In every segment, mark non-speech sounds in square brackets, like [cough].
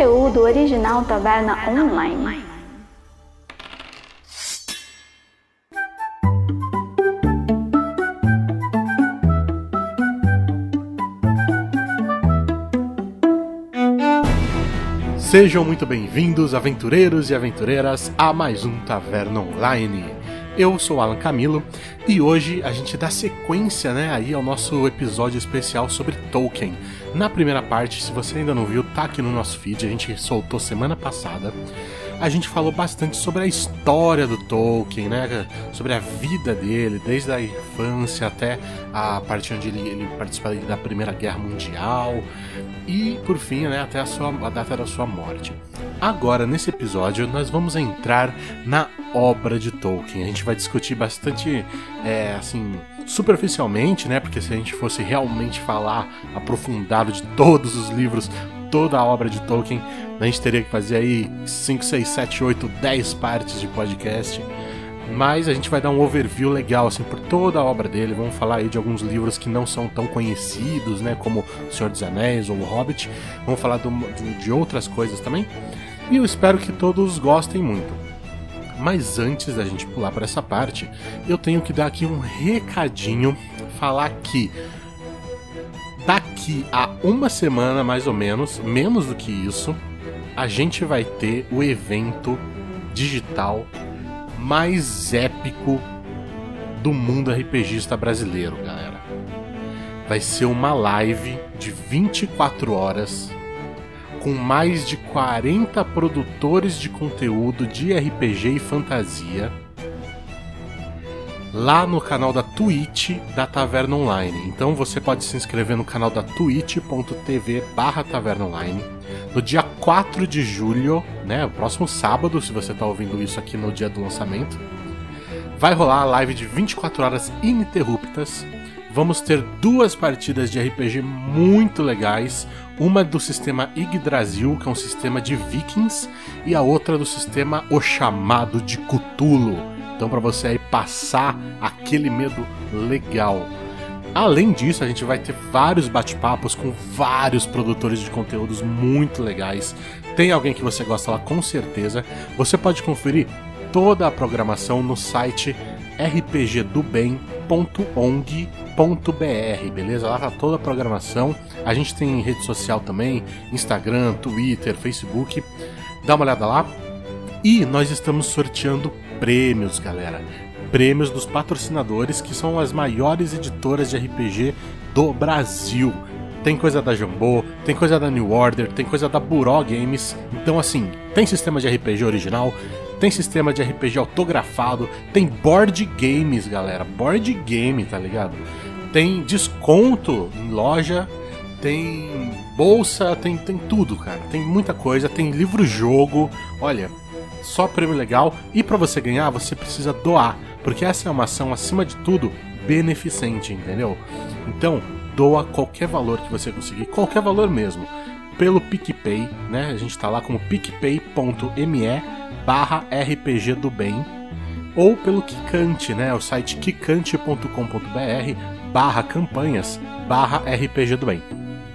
conteúdo original Taverna Online. Sejam muito bem-vindos, aventureiros e aventureiras, a mais um Taverna Online. Eu sou Alan Camilo e hoje a gente dá sequência, né, aí ao nosso episódio especial sobre Tolkien. Na primeira parte, se você ainda não viu, tá aqui no nosso feed, a gente soltou semana passada a gente falou bastante sobre a história do Tolkien, né? Sobre a vida dele, desde a infância até a parte onde ele, ele participa da Primeira Guerra Mundial e, por fim, né, até a, sua, a data da sua morte. Agora, nesse episódio, nós vamos entrar na obra de Tolkien. A gente vai discutir bastante, é, assim, superficialmente, né? Porque se a gente fosse realmente falar aprofundado de todos os livros, toda a obra de Tolkien, a gente teria que fazer aí 5, 6, 7, 8, 10 partes de podcast. Mas a gente vai dar um overview legal assim por toda a obra dele. Vamos falar aí de alguns livros que não são tão conhecidos, né, como O Senhor dos Anéis ou O Hobbit. Vamos falar do, de, de outras coisas também. E eu espero que todos gostem muito. Mas antes da gente pular para essa parte, eu tenho que dar aqui um recadinho, falar que daqui a uma semana mais ou menos, menos do que isso, a gente vai ter o evento digital mais épico do mundo RPGista brasileiro, galera. Vai ser uma live de 24 horas com mais de 40 produtores de conteúdo de RPG e fantasia lá no canal da Twitch da Taverna Online. Então você pode se inscrever no canal da twitch.tv barra Taverna Online. No dia 4 de julho, né, o próximo sábado, se você está ouvindo isso aqui no dia do lançamento, vai rolar a live de 24 horas ininterruptas. Vamos ter duas partidas de RPG muito legais, uma do sistema Yggdrasil, que é um sistema de vikings, e a outra do sistema O Chamado de Cthulhu então, para você aí passar aquele medo legal. Além disso, a gente vai ter vários bate-papos com vários produtores de conteúdos muito legais. Tem alguém que você gosta lá com certeza. Você pode conferir toda a programação no site rpgdobem.ong.br, beleza? Lá tá toda a programação. A gente tem rede social também, Instagram, Twitter, Facebook. Dá uma olhada lá. E nós estamos sorteando prêmios, galera. Prêmios dos patrocinadores que são as maiores editoras de RPG do Brasil. Tem coisa da Jambô, tem coisa da New Order, tem coisa da Buró Games. Então, assim, tem sistema de RPG original, tem sistema de RPG autografado, tem board games, galera. Board game, tá ligado? Tem desconto em loja, tem bolsa, tem, tem tudo, cara. Tem muita coisa, tem livro-jogo. Olha, só prêmio legal. E para você ganhar, você precisa doar, porque essa é uma ação, acima de tudo, beneficente, entendeu? Então, doa qualquer valor que você conseguir, qualquer valor mesmo, pelo PicPay, né? A gente tá lá como picpay.me barra RPG do Bem, ou pelo Kikante, né? O site kikante.com.br barra campanhas barra RPG do Bem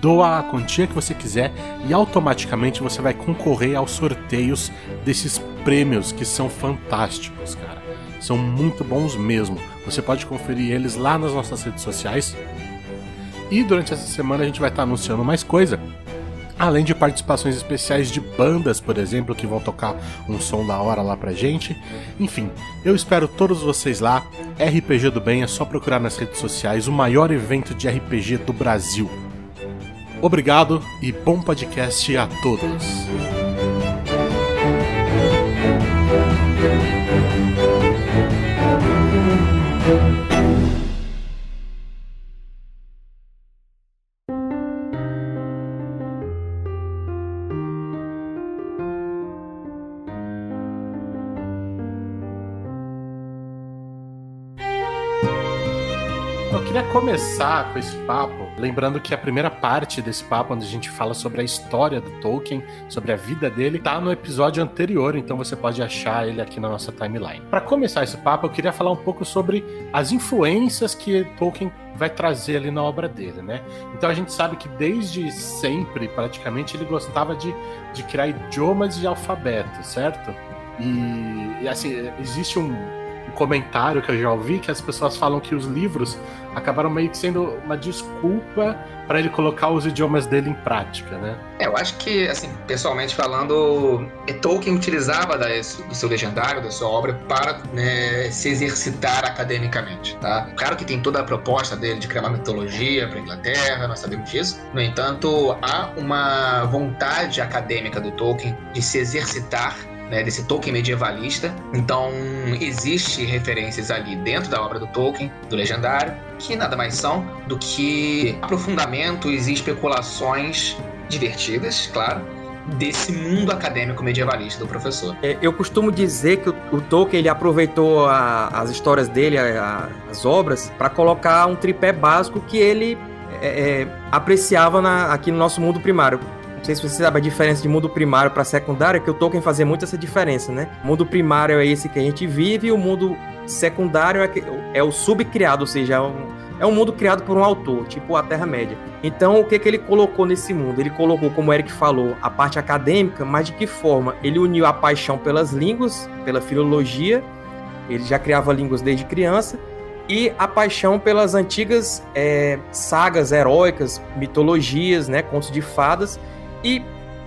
doa a quantia que você quiser e automaticamente você vai concorrer aos sorteios desses prêmios que são fantásticos, cara. São muito bons mesmo. Você pode conferir eles lá nas nossas redes sociais. E durante essa semana a gente vai estar anunciando mais coisa. Além de participações especiais de bandas, por exemplo, que vão tocar um som da hora lá pra gente. Enfim, eu espero todos vocês lá. RPG do Bem é só procurar nas redes sociais o maior evento de RPG do Brasil. Obrigado e bom podcast a todos. Começar com esse papo, lembrando que a primeira parte desse papo, onde a gente fala sobre a história do Tolkien, sobre a vida dele, tá no episódio anterior, então você pode achar ele aqui na nossa timeline. Para começar esse papo, eu queria falar um pouco sobre as influências que Tolkien vai trazer ali na obra dele, né? Então a gente sabe que desde sempre, praticamente, ele gostava de, de criar idiomas e alfabeto, certo? E, e assim, existe um comentário que eu já ouvi que as pessoas falam que os livros acabaram meio que sendo uma desculpa para ele colocar os idiomas dele em prática, né? É, eu acho que, assim, pessoalmente falando, Tolkien utilizava do seu legendário, da sua obra, para né, se exercitar academicamente, tá? Claro que tem toda a proposta dele de criar uma mitologia para Inglaterra, nós sabemos disso. No entanto, há uma vontade acadêmica do Tolkien de se exercitar né, desse Tolkien medievalista. Então, existe referências ali dentro da obra do Tolkien, do Legendário, que nada mais são do que aprofundamentos e especulações divertidas, claro, desse mundo acadêmico medievalista do professor. É, eu costumo dizer que o, o Tolkien ele aproveitou a, as histórias dele, a, as obras, para colocar um tripé básico que ele é, é, apreciava na, aqui no nosso mundo primário sei se você sabe a diferença de mundo primário para secundário, que o Tolkien fazia muito essa diferença, né? O mundo primário é esse que a gente vive e o mundo secundário é, que, é o subcriado, ou seja, é um, é um mundo criado por um autor, tipo a Terra-média. Então, o que, que ele colocou nesse mundo? Ele colocou, como o Eric falou, a parte acadêmica, mas de que forma? Ele uniu a paixão pelas línguas, pela filologia, ele já criava línguas desde criança, e a paixão pelas antigas é, sagas heróicas, mitologias, né, contos de fadas, e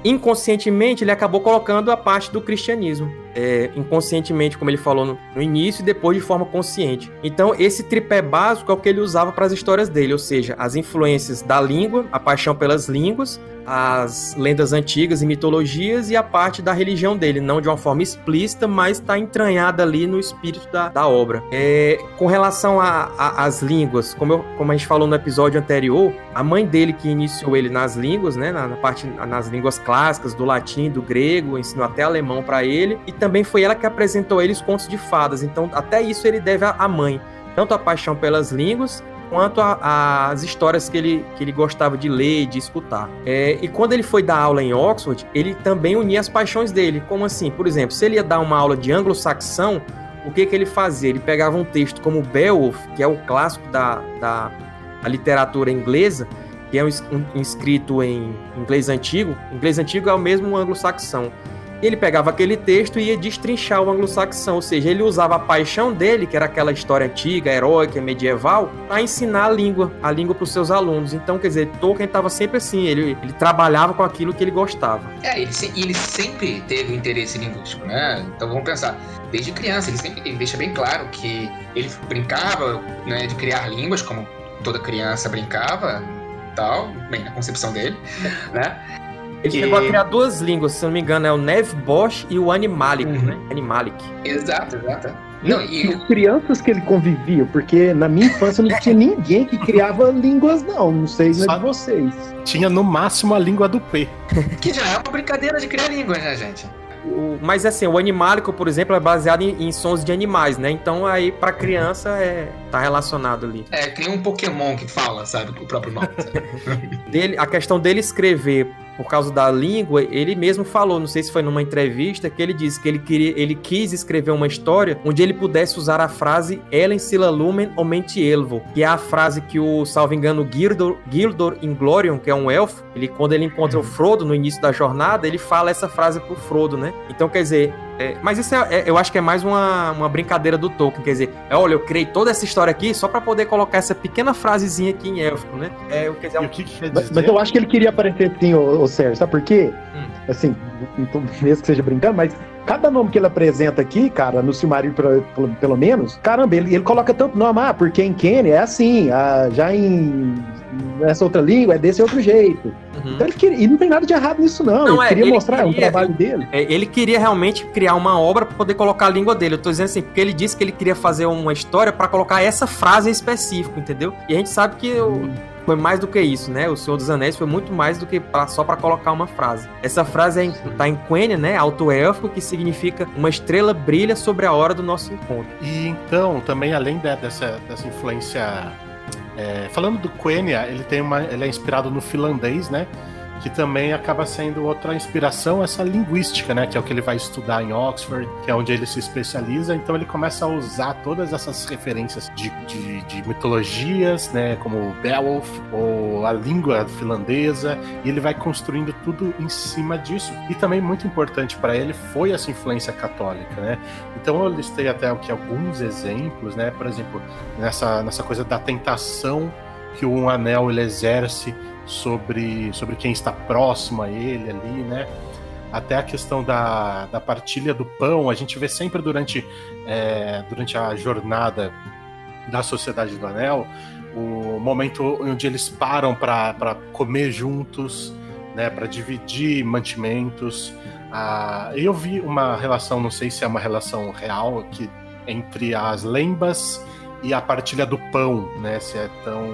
inconscientemente ele acabou colocando a parte do cristianismo. É, inconscientemente, como ele falou no, no, início, e depois de forma consciente. Então, esse tripé básico é o que ele usava para as histórias dele, ou seja, as influências da língua, a paixão pelas línguas, as lendas antigas e mitologias e a parte da religião dele, não de uma forma explícita, mas está entranhada ali no espírito da, da obra. É, com relação às línguas, como, eu, como a gente falou no episódio anterior, a mãe dele que iniciou ele nas línguas, né, na, na parte nas línguas clássicas, do latim, do grego, ensinou até alemão para ele, e também foi ela que apresentou ele os contos de fadas. Então, até isso ele deve à mãe tanto a paixão pelas línguas quanto às histórias que ele, que ele gostava de ler, de escutar. É, e quando ele foi dar aula em Oxford, ele também unia as paixões dele. Como assim? Por exemplo, se ele ia dar uma aula de anglo-saxão, o que, que ele fazia? Ele pegava um texto como Beowulf, que é o clássico da, da, da literatura inglesa, que é um, um, escrito em inglês antigo. Inglês antigo é o mesmo anglo-saxão ele pegava aquele texto e ia destrinchar o anglo-saxão, ou seja, ele usava a paixão dele, que era aquela história antiga, heróica, medieval, para ensinar a língua, a língua para os seus alunos. Então, quer dizer, Tolkien estava sempre assim, ele, ele trabalhava com aquilo que ele gostava. É, ele, ele sempre teve interesse linguístico, né? Então vamos pensar, desde criança, ele sempre ele deixa bem claro que ele brincava né, de criar línguas, como toda criança brincava, tal, bem, na concepção dele, né? Ele que... chegou a criar duas línguas, se não me engano, é o Nev Bosch e o Animalic, uhum. né? Animalic. Exato, exato. Não, e... As crianças que ele convivia, porque na minha infância não tinha ninguém que criava línguas, não. Não sei Só de vocês. Tinha no máximo a língua do P. [laughs] Que já é uma brincadeira de criar línguas, né, gente? O, mas assim, o Animalico, por exemplo, é baseado em, em sons de animais, né? Então aí pra criança é tá relacionado ali. É, tem um Pokémon que fala, sabe, o próprio nome. [laughs] dele, a questão dele escrever por causa da língua, ele mesmo falou, não sei se foi numa entrevista, que ele disse que ele queria, ele quis escrever uma história onde ele pudesse usar a frase Ellen Sila Lumen Omente Elvo, que é a frase que o, salvo engano, Gildor, Gildor Inglorion, que é um elfo, ele quando ele encontra o uhum. Frodo no início da jornada, ele fala essa frase pro Frodo, né? Então, quer dizer, é, mas isso é, é, eu acho que é mais uma, uma brincadeira do Tolkien, quer dizer, é, olha, eu criei toda essa história aqui só para poder colocar essa pequena frasezinha aqui em élfico, né? É, eu, quer dizer, é um... que que quer dizer? Mas, mas, eu acho que ele queria aparecer assim, ô, ô Sérgio, sabe por quê? Hum. Assim, mesmo que seja brincando, mas cada nome que ele apresenta aqui, cara, no Silmarillion pelo, pelo, menos, caramba, ele, ele coloca tanto nome, ah, porque em Kenny é assim, ah, já em nessa outra língua é desse outro jeito. Uhum. Então ele queria, e não tem nada de errado nisso, não. não ele é, queria ele mostrar queria, o trabalho dele. É, ele queria realmente criar uma obra para poder colocar a língua dele. Eu tô dizendo assim, porque ele disse que ele queria fazer uma história para colocar essa frase em específico, entendeu? E a gente sabe que uhum. Foi mais do que isso, né? O Senhor dos Anéis foi muito mais do que pra, só para colocar uma frase. Essa frase é em, tá Quenya, né? Alto-élfico, que significa uma estrela brilha sobre a hora do nosso encontro. E então, também além de, dessa, dessa influência É, falando do Quenya, ele tem uma, ele é inspirado no finlandês, né? Que também acaba sendo outra inspiração, essa linguística, né? Que é o que ele vai estudar em Oxford, que é onde ele se especializa. Então ele começa a usar todas essas referências de, de, de mitologias, né? Como Beowulf ou a língua finlandesa, e ele vai construindo tudo em cima disso. E também muito importante para ele foi essa influência católica, né? Então eu listei até aqui alguns exemplos, né? Por exemplo, nessa, nessa coisa da tentação que um anel ele exerce sobre, sobre quem está próximo a ele ali, né? Até a questão da, da partilha do pão, a gente vê sempre durante, é, durante a jornada da Sociedade do Anel o momento onde eles param para comer juntos, né, para dividir mantimentos. Ah, eu vi uma relação, não sei se é uma relação real, que entre as lembas e a partilha do pão, né, se é tão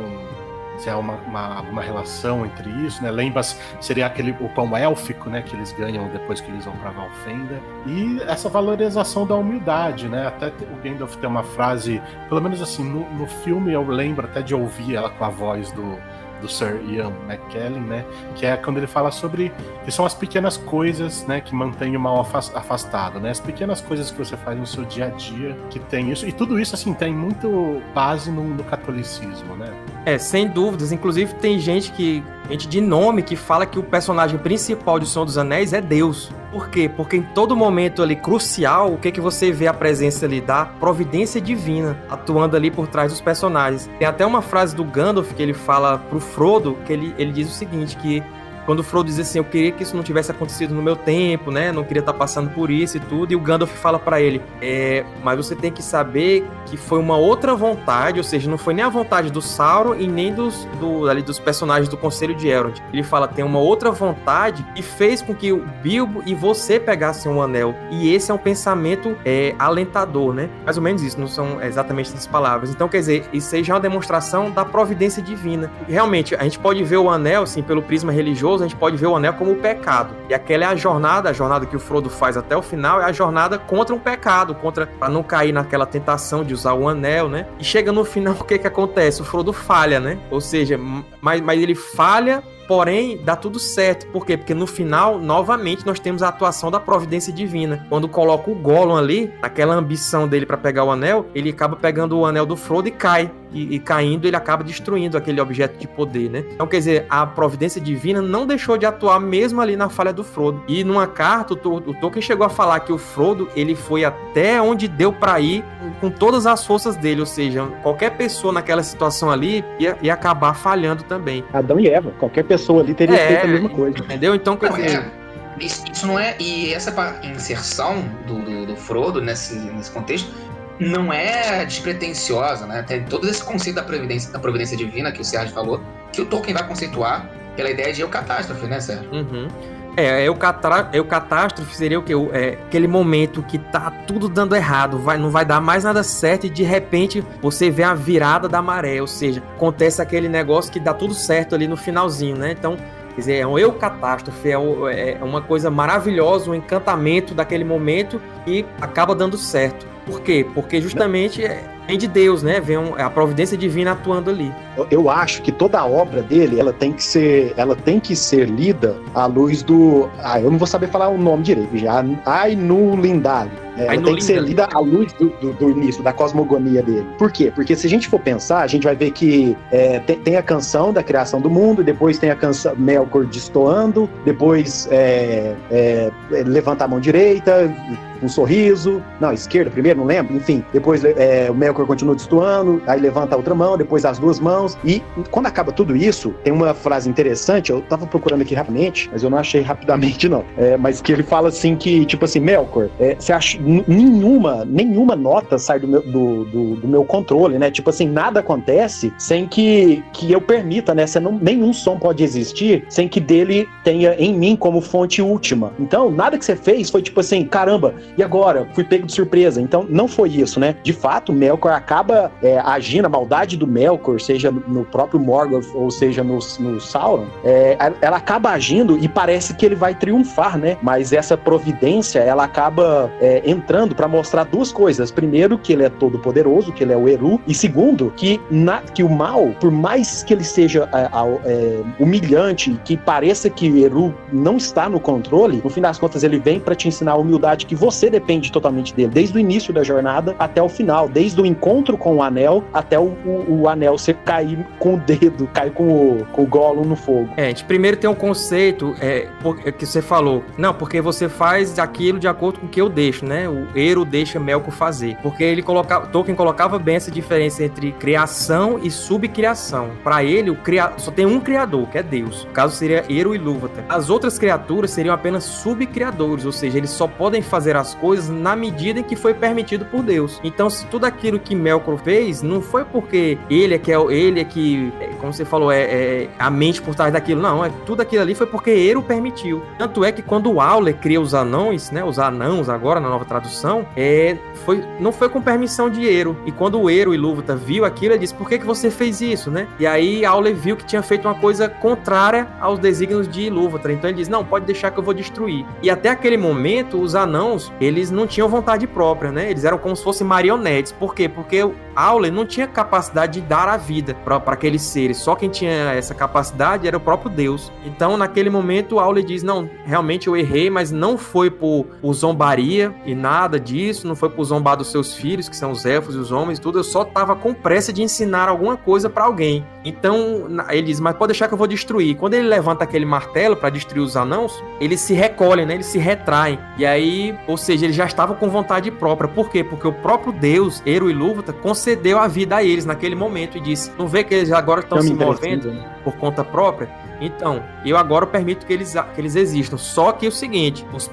se há uma, uma, uma relação entre isso, né? Lembas seria aquele o pão élfico, né? Que eles ganham depois que eles vão para Valfenda. E essa valorização da humildade, né? Até o Gandalf tem uma frase, pelo menos assim, no, no filme eu lembro até de ouvir ela com a voz do, do Sir Ian McKellen, né? Que é quando ele fala sobre que são as pequenas coisas, né, que mantêm o mal afastado, né? As pequenas coisas que você faz no seu dia a dia que tem isso e tudo isso assim tem muito base no, no catolicismo, né? É, sem dúvidas. Inclusive tem gente que gente de nome que fala que o personagem principal de Senhor dos Anéis é Deus. Por quê? Porque em todo momento ali crucial, o que que você vê a presença ali da providência divina atuando ali por trás dos personagens. Tem até uma frase do Gandalf que ele fala pro Frodo, que ele, ele diz o seguinte, que quando o Frodo diz assim, eu queria que isso não tivesse acontecido no meu tempo, né? Não queria estar passando por isso e tudo. E o Gandalf fala para ele, é, mas você tem que saber que foi uma outra vontade, ou seja, não foi nem a vontade do Sauron e nem dos, do, ali, dos personagens do Conselho de Elrond. Ele fala, tem uma outra vontade que fez com que o Bilbo e você pegassem um anel. E esse é um pensamento é, alentador, né? Mais ou menos isso, não são exatamente essas palavras. Então, quer dizer, isso aí já é uma demonstração da providência divina. Realmente, a gente pode ver o anel, assim, pelo prisma religioso, a gente pode ver o anel como o pecado. E aquela é a jornada, a jornada que o Frodo faz até o final, é a jornada contra um pecado, contra para não cair naquela tentação de usar o anel, né? E chega no final, [laughs] o que que acontece? O Frodo falha, né? Ou seja, mas, mas ele falha Porém, dá tudo certo. Por quê? Porque no final, novamente, nós temos a atuação da providência divina. Quando coloca o Gollum ali, aquela ambição dele para pegar o anel, ele acaba pegando o anel do Frodo e cai. E, e, caindo, ele acaba destruindo aquele objeto de poder, né? Então, quer dizer, a providência divina não deixou de atuar mesmo ali na falha do Frodo. E numa carta, o, o Tolkien chegou a falar que o Frodo, ele foi até onde deu para ir com todas as forças dele, ou seja, qualquer pessoa naquela situação ali ia, ia acabar falhando também. Adão e Eva, qualquer pessoa pessoa ali teria é, feito a mesma coisa. Entendeu? Então, quer dizer. É, isso, isso, não é. E essa inserção do, do, do Frodo nesse, nesse contexto não é despretensiosa, né? Tem todo esse conceito da providência, da providência divina que o Sérgio falou, que o Tolkien vai conceituar pela ideia de eucatástrofe, né, Sérgio? Uhum. É, eucatástrofe seria o que? É, aquele momento que tá tudo dando errado, vai, não vai dar mais nada certo e de repente você vê a virada da maré, ou seja, acontece aquele negócio que dá tudo certo ali no finalzinho, né? Então, quer dizer, é um eucatástrofe, é, é uma coisa maravilhosa, um encantamento daquele momento e acaba dando certo. Por quê? Porque justamente é, vem de Deus, né? Vem um, a providência divina atuando ali. Eu, acho que toda a obra dele, ela tem que ser, ela tem que ser lida à luz do, ah, eu não vou saber falar o nome direito, já, Ainu Lindali. É, ela tem que ser lida à luz do, do, do, início, da cosmogonia dele. Por quê? Porque se a gente for pensar, a gente vai ver que é, tem, tem, a canção da criação do mundo, depois tem a canção Melkor destoando, depois é, é, levanta a mão direita, um sorriso. Não, esquerda primeiro, não lembro. Enfim, depois é, o Melkor continua destoando, aí levanta a outra mão, depois as duas mãos. E quando acaba tudo isso, tem uma frase interessante, eu tava procurando aqui rapidamente, mas eu não achei rapidamente, não. É, mas que ele fala assim que, tipo assim, Melkor, é, você acha nenhuma, nenhuma nota sai do meu, do, do, do, meu controle, né? Tipo assim, nada acontece sem que, que eu permita, né? Não, nenhum som pode existir sem que dele tenha em mim como fonte última. Então, nada que você fez foi tipo assim, caramba, e agora? Fui pego de surpresa. Então, não foi isso, né? De fato, Melkor acaba é, agindo, a maldade do Melkor, seja no próprio Morgoth ou seja no, no Sauron, é, ela acaba agindo e parece que ele vai triunfar, né? Mas essa providência, ela acaba é, entrando para mostrar duas coisas. Primeiro, que ele é todo poderoso, que ele é o Eru, e segundo, que, na, que o mal, por mais que ele seja é, é, humilhante, que pareça que o Eru não está no controle, no fim das contas ele vem para te ensinar a humildade que você depende totalmente dele, desde o início da jornada até o final, desde o encontro com o anel até o, o, o anel você cair com o dedo, cair com o, com o no fogo. É, a gente primeiro tem um conceito é, é, que você falou, não, porque você faz aquilo de acordo com o que eu deixo, né? O Eru deixa Melkor fazer, porque ele colocava, Tolkien colocava bem essa diferença entre criação e subcriação. Para ele, o cria... só tem um criador, que é Deus. No caso seria Eru e Lúvatar. As outras criaturas seriam apenas subcriadores, ou seja, eles só podem fazer as coisas na medida em que foi permitido por Deus. Então, se tudo aquilo que Melkor fez não foi porque ele é que é ele é que, é, como você falou, é, é a mente por trás daquilo, não, é tudo aquilo ali foi porque Eru permitiu. Tanto é que quando o Auler cria os anões, né, os anãos agora na nova tradução, é foi não foi com permissão de Eru. E quando o Eru e Lúvatar viu aquilo, ele disse: "Por que que você fez isso?", né? E aí Auler viu que tinha feito uma coisa contrária aos desígnios de Ilúvatar. Então ele diz: "Não, pode deixar que eu vou destruir". E até aquele momento, os anãos, eles não tinham vontade própria, né? Eles eram como se fossem marionetes. Por quê? Porque Auler não tinha capacidade de dar a vida para aqueles seres. Só quem tinha essa capacidade era o próprio Deus. Então, naquele momento, Auler diz: "Não, realmente eu errei, mas não foi por, por zombaria e nada disso, não foi por zombar dos seus filhos, que são os elfos e os homens tudo. Eu só tava com pressa de ensinar alguma coisa para alguém. Então, ele diz: "Mas pode deixar que eu vou destruir". Quando ele levanta aquele martelo para destruir os anãos, eles se recolhem, né? Eles se retraem. E aí, ou seja, eles já estavam com vontade própria. Por quê? Porque o próprio Deus, Eru e Lúvatar, concedeu a vida a eles naquele momento e disse: "Não vê que eles agora estão se movendo né? por conta própria?" Então, eu agora permito que eles, que eles existam. Só que é o seguinte: os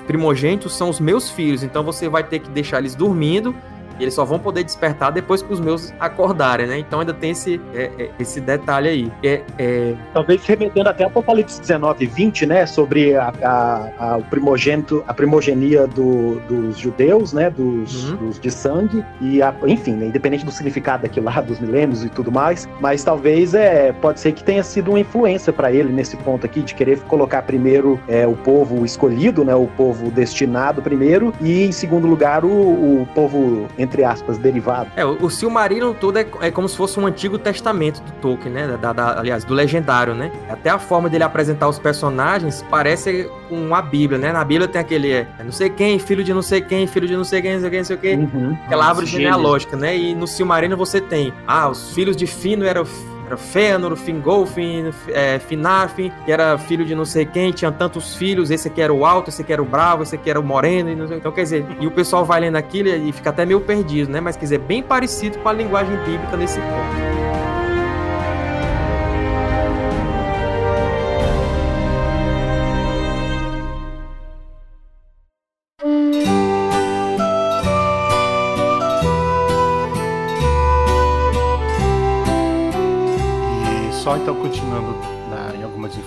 primogênitos são os meus filhos, então você vai ter que deixar eles dormindo e eles só vão poder despertar depois que os meus acordarem, né? Então ainda tem esse, é, é, esse detalhe aí. É, é... Talvez remetendo até Apocalipse 19 e 20, né? Sobre a, a, a, o primogênito, a primogenia do, dos judeus, né? Dos, uhum. dos de sangue. E, a, enfim, né? independente do significado daquilo lá, dos milênios e tudo mais. Mas talvez é, pode ser que tenha sido uma influência para ele nesse ponto aqui, de querer colocar primeiro é, o povo escolhido, né? O povo destinado primeiro. E em segundo lugar, o, o povo entre aspas, derivado. É, o Silmarillion todo é, é como se fosse um antigo testamento do Tolkien, né? Da, da, aliás, do legendário, né? Até a forma dele apresentar os personagens parece uma Bíblia, né? Na Bíblia tem aquele é, não sei quem, filho de não sei quem, filho de não sei quem, não sei quem, não sei o quê. Uhum. Aquela árvore genealógica, né? E no Silmarillion você tem, ah, os filhos de Fino eram era Fëanor, Fingolfin, é, Finarfin, que era filho de não sei quem, tinha tantos filhos, esse aqui era o alto, esse aqui era o bravo, esse aqui era o moreno, então quer dizer, e o pessoal vai lendo aquilo e fica até meio perdido, né? Mas quer dizer, bem parecido com a linguagem bíblica nesse ponto.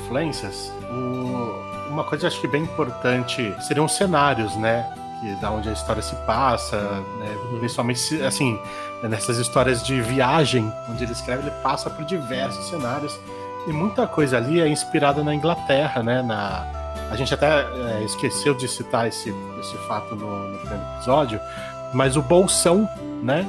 Influências, o, uma coisa acho que bem importante seriam os cenários, né? Que, da onde a história se passa, né? principalmente assim, nessas histórias de viagem, onde ele escreve, ele passa por diversos cenários. E muita coisa ali é inspirada na Inglaterra, né? Na, a gente até é, esqueceu de citar esse, esse fato no, no primeiro episódio, mas o Bolsão, né?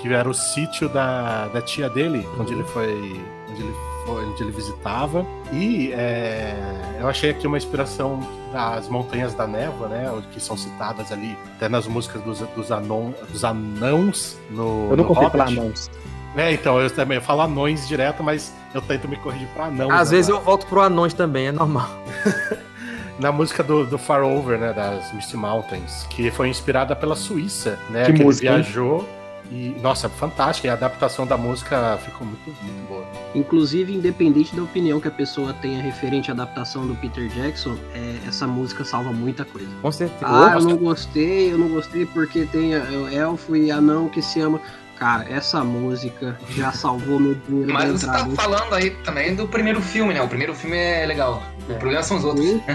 Que era o sítio da, da tia dele, onde ele foi. Onde ele onde ele visitava. E é, eu achei aqui uma inspiração das Montanhas da Névoa, né? Que são citadas ali até nas músicas dos, dos, anon, dos anãos no. Eu não consigo falar anãos. É, então, eu também eu falo anões direto, mas eu tento me corrigir para anãos. Às vezes eu volto pro anões também, é normal. [laughs] na música do, do Far Over, né, das Misty Mountains, que foi inspirada pela Suíça, né, que, que música, ele viajou e, nossa, fantástica. E a adaptação da música ficou muito, muito boa. Inclusive, independente da opinião que a pessoa tenha referente à adaptação do Peter Jackson, é, essa música salva muita coisa. Com certeza. Ah, eu não gostei, eu não gostei porque tem elfo e anão que se ama. Cara, essa música já [laughs] salvou meu dinheiro. Mas você tá falando aí também do primeiro filme, né? O primeiro filme é legal. O problema são os outros. [laughs]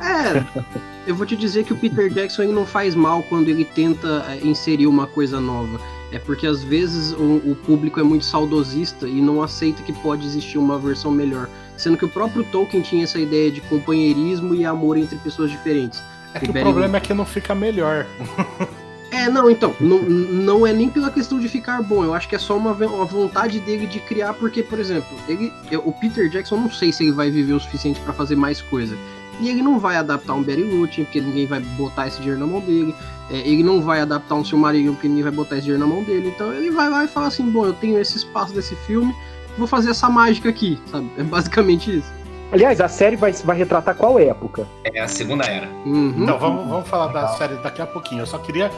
é. Eu vou te dizer que o Peter Jackson ele não faz mal quando ele tenta é, inserir uma coisa nova. É porque às vezes o, o, público é muito saudosista e não aceita que pode existir uma versão melhor. Sendo que o próprio Tolkien tinha essa ideia de companheirismo e amor entre pessoas diferentes. É que o problema é que não fica melhor. É, não, então, não, não é nem pela questão de ficar bom, eu acho que é só uma, uma vontade dele de criar, porque, por exemplo, ele, o Peter Jackson, não sei se ele vai viver o suficiente para fazer mais coisa. E ele não vai adaptar um Barry Lutton, porque ninguém vai botar esse dinheiro na mão dele. É, ele não vai adaptar um Silmarillion, porque ninguém vai botar esse dinheiro na mão dele. Então ele vai lá e fala assim: bom, eu tenho esse espaço desse filme, vou fazer essa mágica aqui, [laughs] sabe? É basicamente isso. Aliás, a série vai, vai retratar qual época? É a Segunda Era. Uhum. Então, vamos, vamos falar da série daqui a pouquinho. Eu só queria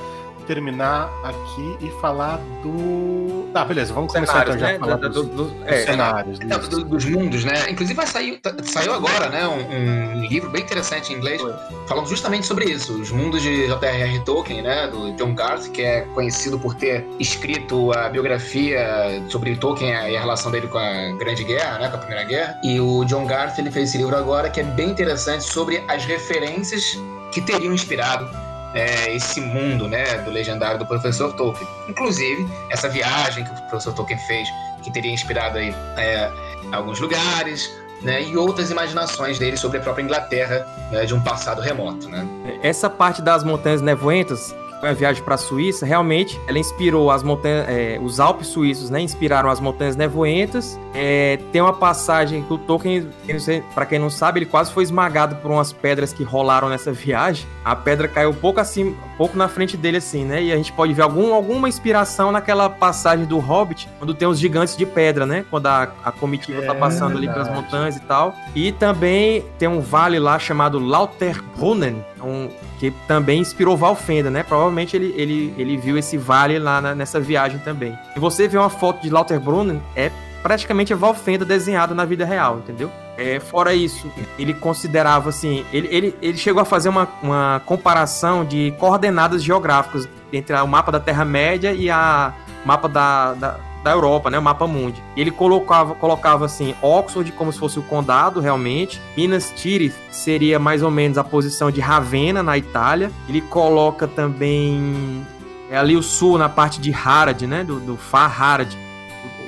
terminar aqui e falar do. Tá, beleza, vamos começar então já né? falar do, dos, dos é, cenários. É, do, dos mundos, né? Inclusive vai sair, tá, saiu agora, né? Um, um, livro bem interessante em inglês, falando justamente sobre isso, os mundos de J.R.R. Tolkien, né? Do John Garth, que é conhecido por ter escrito a biografia sobre Tolkien e a relação dele com a Grande Guerra, né? Com a Primeira Guerra. E o John Garth ele fez esse livro agora que é bem interessante sobre as referências que teriam inspirado é, esse mundo né, do legendário do professor Tolkien. Inclusive, essa viagem que o professor Tolkien fez, que teria inspirado aí, é, alguns lugares, né, e outras imaginações dele sobre a própria Inglaterra né, de um passado remoto. Né? Essa parte das montanhas nevoentas a viagem para a Suíça, realmente ela inspirou as montanhas, é, os Alpes suíços, né? Inspiraram as montanhas nevoentas. É, tem uma passagem que o Tolkien, para quem não sabe, ele quase foi esmagado por umas pedras que rolaram nessa viagem. A pedra caiu pouco um pouco na frente dele assim, né? E a gente pode ver algum, alguma inspiração naquela passagem do Hobbit, quando tem os gigantes de pedra, né? Quando a, a comitiva tá é, tá passando ali pelas montanhas e tal. E também tem um vale lá chamado Lauterbrunnen, um, que também inspirou Valfenda, né? Provavelmente ele, ele, ele viu esse vale lá na, nessa viagem também. E você vê uma foto de Lauterbrunnen, é praticamente a Valfenda desenhada na vida real, entendeu? É, fora isso, ele considerava assim, ele, ele, ele chegou a fazer uma, uma comparação de coordenadas geográficas entre o mapa da Terra-média e a mapa da, da da Europa, né? O mapa mundi. Ele colocava, colocava assim, Oxford como se fosse o condado, realmente. Minas Tirith seria mais ou menos a posição de Ravenna, na Itália. Ele coloca também é ali o sul, na parte de Harad, né? Do, do Far Harad.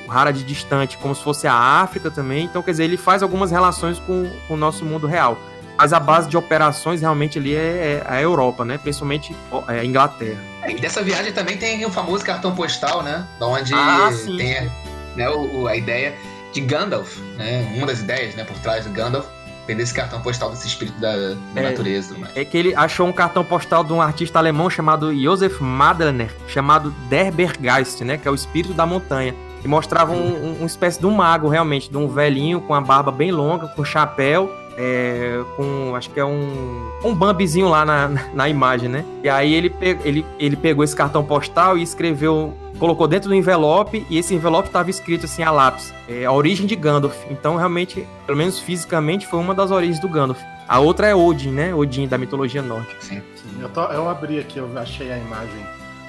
O Harad distante, como se fosse a África também. Então, quer dizer, ele faz algumas relações com, com o nosso mundo real. Mas a base de operações realmente ali é, é a Europa, né? Principalmente é, a Inglaterra. É, e dessa viagem também tem o famoso cartão postal, né? Onde ah, tem né, o, a ideia de Gandalf, né? Uma das ideias, né, por trás do Gandalf vem desse cartão postal desse espírito da, da é, natureza. É que ele achou um cartão postal de um artista alemão chamado Josef Madlener, chamado Der Berggeist, né? Que é o espírito da montanha. E mostrava um, um, uma espécie de um mago, realmente, de um velhinho com a barba bem longa, com chapéu é, com, acho que é um, um Bambizinho lá na, na imagem, né? E aí ele, pe, ele, ele pegou esse cartão postal e escreveu, colocou dentro do envelope e esse envelope estava escrito assim a lápis, é, a origem de Gandalf. Então realmente, pelo menos fisicamente, foi uma das origens do Gandalf. A outra é Odin, né? Odin da mitologia nórdica. Sim. Sim. Eu, tô, eu abri aqui, eu achei a imagem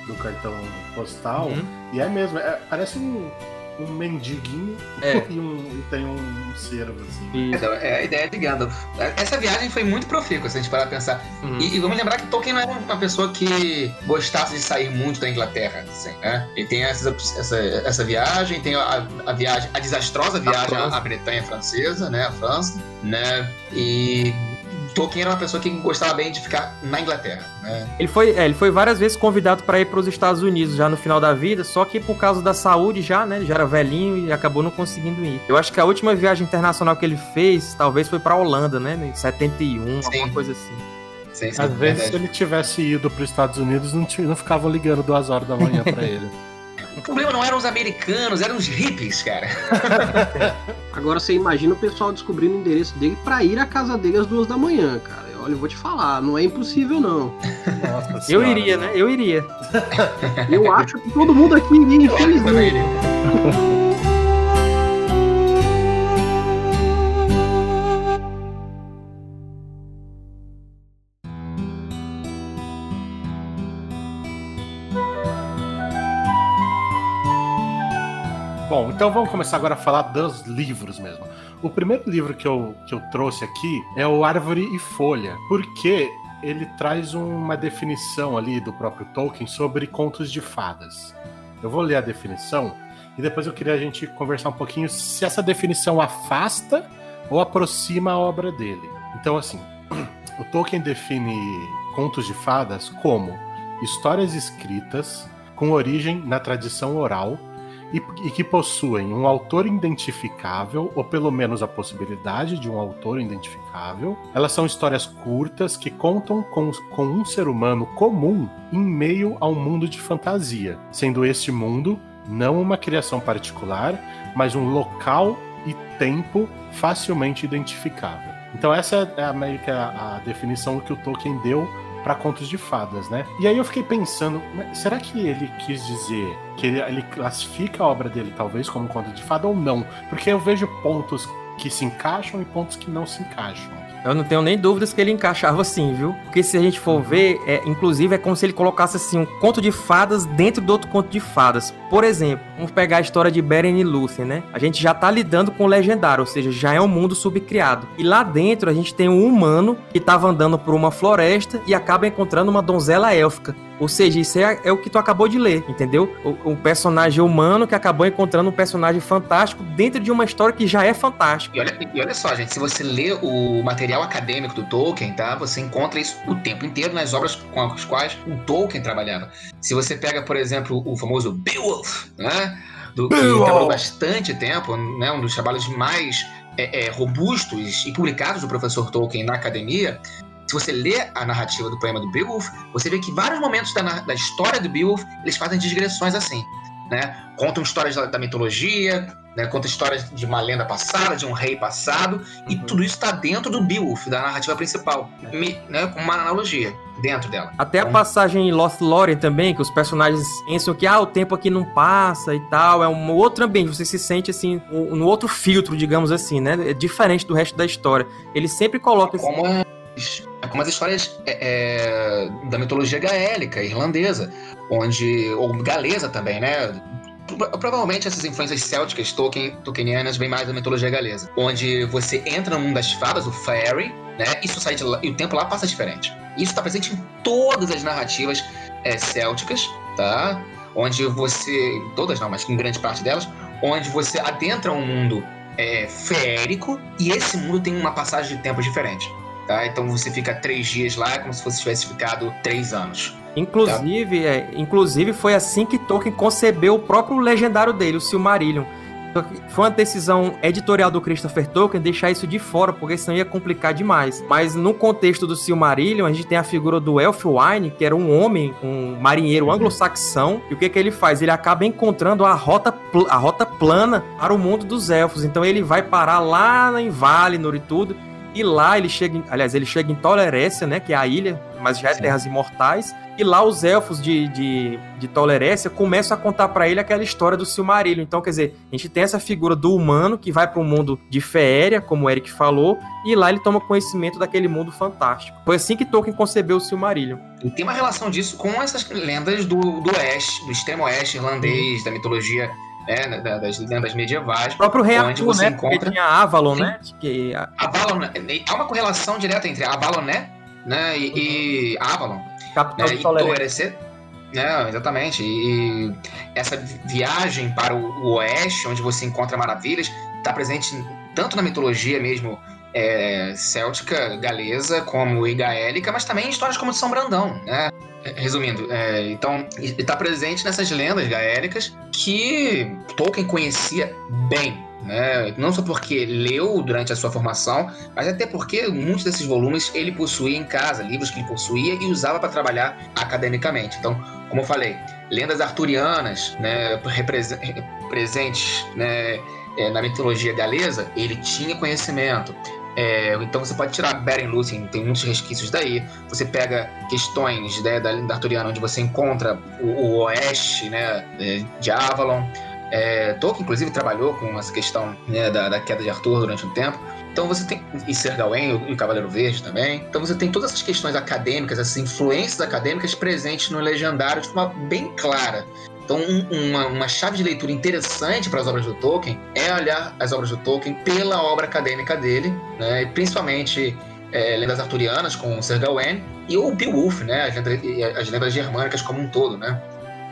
do cartão postal uhum. E é mesmo, é, parece um um mendiguinho é. [laughs] e, um, e tem um cervo, assim. Então, é a ideia de Gandalf. Essa viagem foi muito profícua, se a gente parar pra pensar. Uhum. E, e, vamos lembrar que Tolkien não era uma pessoa que gostasse de sair muito da Inglaterra, assim, né? Ele tem essa, essa, essa viagem, tem a, a viagem, a desastrosa viagem à, à Bretanha francesa, né? A França, né? E Tolkien era uma pessoa que gostava bem de ficar na Inglaterra, né? Ele foi, é, ele foi várias vezes convidado para ir para os Estados Unidos já no final da vida, só que por causa da saúde já, né? Ele já era velhinho e acabou não conseguindo ir. Eu acho que a última viagem internacional que ele fez, talvez foi para Holanda, né? Em 71, Sim. alguma coisa assim. Sim, sim, Às vezes, se ele tivesse ido para os Estados Unidos, não, não ficavam ligando duas horas da manhã para ele. [laughs] O problema não eram os americanos, eram os hippies, cara. [laughs] Agora você imagina o pessoal descobrindo o endereço dele para ir à casa dele às duas da manhã, cara. Olha, eu vou te falar, não é impossível, não. Nossa eu iria, né? Eu iria. eu acho que todo mundo aqui iria, infelizmente. [laughs] então vamos começar agora a falar dos livros mesmo. O primeiro livro que eu, que eu trouxe aqui é o Árvore e Folha, porque ele traz uma definição ali do próprio Tolkien sobre contos de fadas. Eu vou ler a definição e depois eu queria a gente conversar um pouquinho se essa definição afasta ou aproxima a obra dele. Então, assim, [clears throat] o Tolkien define contos de fadas como histórias escritas com origem na tradição oral e, e, que possuem um autor identificável, ou pelo menos a possibilidade de um autor identificável. Elas são histórias curtas que contam com, com um ser humano comum em meio a um mundo de fantasia, sendo este mundo não uma criação particular, mas um local e tempo facilmente identificável. Então essa é a, a, a definição que o Tolkien deu para contos de fadas, né? E aí eu fiquei pensando, será que ele quis dizer que ele, ele classifica a obra dele talvez como conto de fada ou não? Porque eu vejo pontos que se encaixam e pontos que não se encaixam. Eu não tenho nem dúvidas que ele encaixava assim, viu? Porque se a gente for ver, é, inclusive é como se ele colocasse assim um conto de fadas dentro do outro conto de fadas. Por exemplo, vamos pegar a história de Beren e Lúthien, né? A gente já tá lidando com o legendário, ou seja, já é um mundo subcriado. E lá dentro a gente tem um humano que tava andando por uma floresta e acaba encontrando uma donzela élfica. Ou seja, isso é, é o que tu acabou de ler, entendeu? O, um personagem humano que acabou encontrando um personagem fantástico dentro de uma história que já é fantástica. E olha, e olha só, gente, se você lê o material acadêmico do Tolkien, tá? Você encontra isso o tempo inteiro nas obras com as quais o Tolkien trabalhava. Se você pega, por exemplo, o famoso Beowulf, né? Do, que trabalhou bastante tempo, né? Um dos trabalhos mais é, é, robustos e publicados do professor Tolkien na academia, se você lê a narrativa do poema do Beowulf, você vê que vários momentos da, da história do Beowulf eles fazem digressões assim. Né? Contam histórias da, da mitologia, né? conta histórias de uma lenda passada, de um rei passado, uhum. e tudo isso está dentro do Beowulf, da narrativa principal, me, né? com uma analogia dentro dela. Até então, a passagem em Lost Lorien também, que os personagens pensam que ah, o tempo aqui não passa e tal, é um outro ambiente, você se sente assim, um, um outro filtro, digamos assim, né? É diferente do resto da história. Ele sempre coloca... Como é é como as histórias é, é, da mitologia gaélica, irlandesa, onde. ou galesa também, né? Provavelmente essas influências célticas, Tolkien, Tolkienianas, vêm mais da mitologia galesa. Onde você entra no mundo das fadas, o fairy, né? Isso sai de lá, e o tempo lá passa diferente. Isso está presente em todas as narrativas é, célticas, tá? Onde você. Todas não, mas em grande parte delas, onde você adentra um mundo é, férico e esse mundo tem uma passagem de tempo diferente. Tá? Então você fica três dias lá, como se você tivesse ficado três anos. Inclusive, tá? é, inclusive foi assim que Tolkien concebeu o próprio legendário dele, o Silmarillion. Foi uma decisão editorial do Christopher Tolkien deixar isso de fora, porque senão ia complicar demais. Mas no contexto do Silmarillion, a gente tem a figura do Elfwine, que era um homem, um marinheiro anglo-saxão. E o que, que ele faz? Ele acaba encontrando a rota, a rota plana para o mundo dos elfos. Então ele vai parar lá em Valinor e tudo. E lá ele chega, em, aliás, ele chega em Tolerécia, né, que é a ilha, mas já é Sim. Terras Imortais. E lá os elfos de, de, de Tolerécia começam a contar para ele aquela história do Silmarillion. Então, quer dizer, a gente tem essa figura do humano que vai para um mundo de féria, como o Eric falou, e lá ele toma conhecimento daquele mundo fantástico. Foi assim que Tolkien concebeu o Silmarillion. E tem uma relação disso com essas lendas do, do oeste, do extremo oeste irlandês, da mitologia né, das lendas medievais. O próprio rei Arthur, você né? Encontra... tinha Avalon, Sim. né? Que... Avalon, há uma correlação direta entre Avalon, né? né e, e Avalon. Capital né, de Tolerância. Né, exatamente. E essa viagem para o, oeste, onde você encontra maravilhas, está presente tanto na mitologia mesmo é, céltica, galesa, como e gaélica, mas também histórias como de São Brandão, né? Resumindo, é, então está presente nessas lendas gaélicas que Tolkien conhecia bem, né? Não só porque leu durante a sua formação, mas até porque muitos desses volumes ele possuía em casa, livros que ele possuía e usava para trabalhar academicamente. Então, como eu falei, lendas arturianas, né, presentes né, é, na mitologia galesa, ele tinha conhecimento. É, então você pode tirar Beren Lúthien, tem muitos resquícios daí. Você pega questões né, da lenda arturiana, onde você encontra o, o oeste né, é, de Avalon. É, Tolkien, inclusive, trabalhou com essa questão né, da, da, queda de Arthur durante um tempo. Então você tem. E Ser Gawain, e o Cavaleiro Verde também. Então você tem todas essas questões acadêmicas, essas influências acadêmicas presentes no legendário de forma bem clara. Então, um, uma, uma chave de leitura interessante para as obras do Tolkien é olhar as obras do Tolkien pela obra acadêmica dele, né? E principalmente é, lendas arturianas com Sir Gawain e o Beowulf, né? As lendas, as lendas germânicas como um todo, né?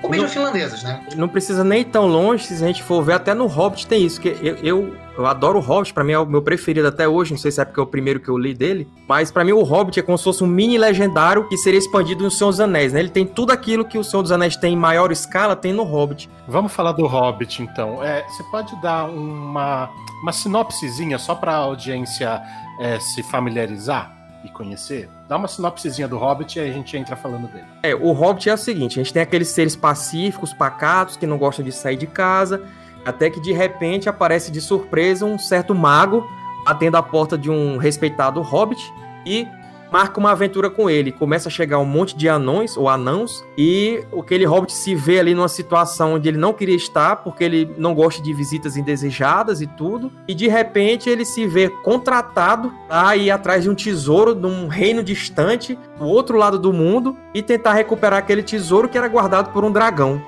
Ou mesmo Não- finlandesas, né? Não precisa nem ir tão longe, se a gente for ver, até no Hobbit tem isso. Que eu, eu, eu adoro o Hobbit, pra mim é o meu preferido até hoje. Não sei se é porque é o primeiro que eu li dele. Mas pra mim o Hobbit é como se fosse um mini legendário que seria expandido no Senhor dos Anéis, né? Ele tem tudo aquilo que o Senhor dos Anéis tem em maior escala, tem no Hobbit. Vamos falar do Hobbit, então. É, você pode dar uma, uma sinopsezinha só para a audiência é, se familiarizar e conhecer? Dá uma sinopsezinha do Hobbit e aí a gente entra falando dele. É, o Hobbit é o seguinte: a gente tem aqueles seres pacíficos, pacatos, que não gostam de sair de casa, até que de repente aparece de surpresa um certo mago batendo a porta de um respeitado Hobbit e marca uma aventura com ele. Começa a chegar um monte de anões ou anãos e aquele Hobbit se vê ali numa situação onde ele não queria estar porque ele não gosta de visitas indesejadas e tudo. E de repente ele se vê contratado a ir atrás de um tesouro de um reino distante, do outro lado do mundo, e tentar recuperar aquele tesouro que era guardado por um dragão.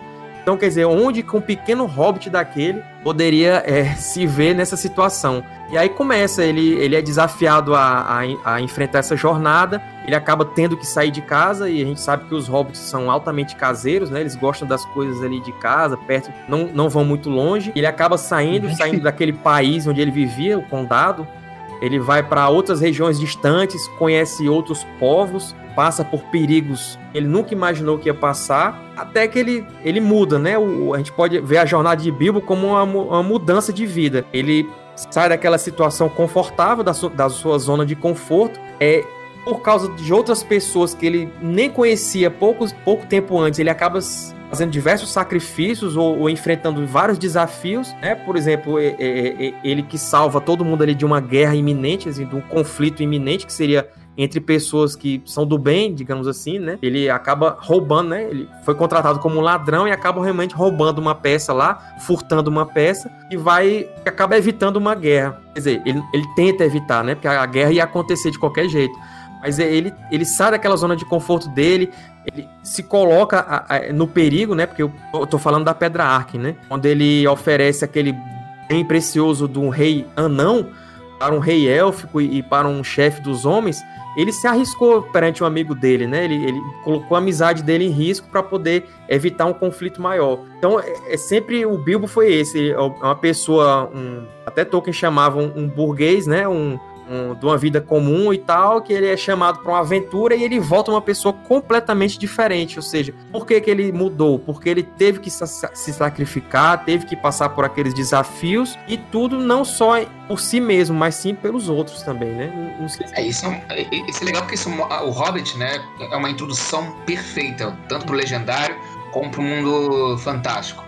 Então, quer dizer, onde que um pequeno hobbit daquele poderia é, [laughs] se ver nessa situação? E aí começa, ele, ele é desafiado a, a, a enfrentar essa jornada, ele acaba tendo que sair de casa, e a gente sabe que os hobbits são altamente caseiros, né? Eles gostam das coisas ali de casa, perto, não, não vão muito longe. Ele acaba saindo, saindo daquele [laughs] país onde ele vivia, o condado, ele vai para outras regiões distantes, conhece outros povos, passa por perigos que ele nunca imaginou que ia passar, até que ele, ele muda, né? O, a gente pode ver a jornada de Bilbo como uma, uma mudança de vida. Ele sai daquela situação confortável, da, su- da sua zona de conforto, é por causa de outras pessoas que ele nem conhecia poucos, pouco tempo antes, ele acaba fazendo diversos sacrifícios ou, ou enfrentando vários desafios, né? Por exemplo, ele que salva todo mundo ali de uma guerra iminente, assim, de um conflito iminente que seria entre pessoas que são do bem, digamos assim, né? Ele acaba roubando, né? Ele foi contratado como um ladrão e acaba realmente roubando uma peça lá, furtando uma peça e vai acaba evitando uma guerra. Quer dizer, ele, ele tenta evitar, né? Porque a guerra ia acontecer de qualquer jeito. Mas ele, ele sai daquela zona de conforto dele, ele se coloca a- a- no perigo, né? Porque eu, eu tô falando da Pedra Arque, né? Onde ele oferece aquele bem precioso de um rei anão para um rei élfico e, e para um chefe dos homens. Ele se arriscou perante um amigo dele, né? Ele, ele colocou a amizade dele em risco para poder evitar um conflito maior. Então, é, é sempre o Bilbo foi esse, é uma pessoa, um, até Tolkien chamava um, um burguês, né? Um, um- de uma vida comum e tal, que ele é chamado para uma aventura e ele volta uma pessoa completamente diferente. Ou seja, por que, que ele mudou? Porque ele teve que se sacrificar, teve que passar por aqueles desafios e tudo não só por si mesmo, mas sim pelos outros também, né? Não- Não se É, isso é, é- é- isso é legal porque isso, o Hobbit, né, é uma introdução perfeita, tanto pro legendário como pro mundo fantástico.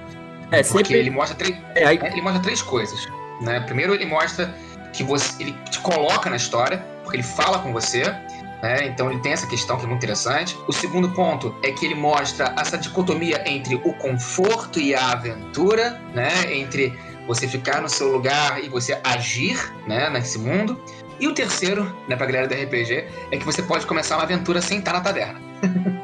é Porque sempre ele mostra três, é, aí, ele mostra três coisas. Né? Primeiro, ele mostra que você, ele te coloca na história, porque ele fala com você. Né? Então, ele tem essa questão que é muito interessante. O segundo ponto é que ele mostra essa dicotomia entre o conforto e a aventura, né? entre você ficar no seu lugar e você agir né? nesse mundo. E o terceiro, né, pra galera do RPG, é que você pode começar uma aventura sem estar na taverna. [laughs]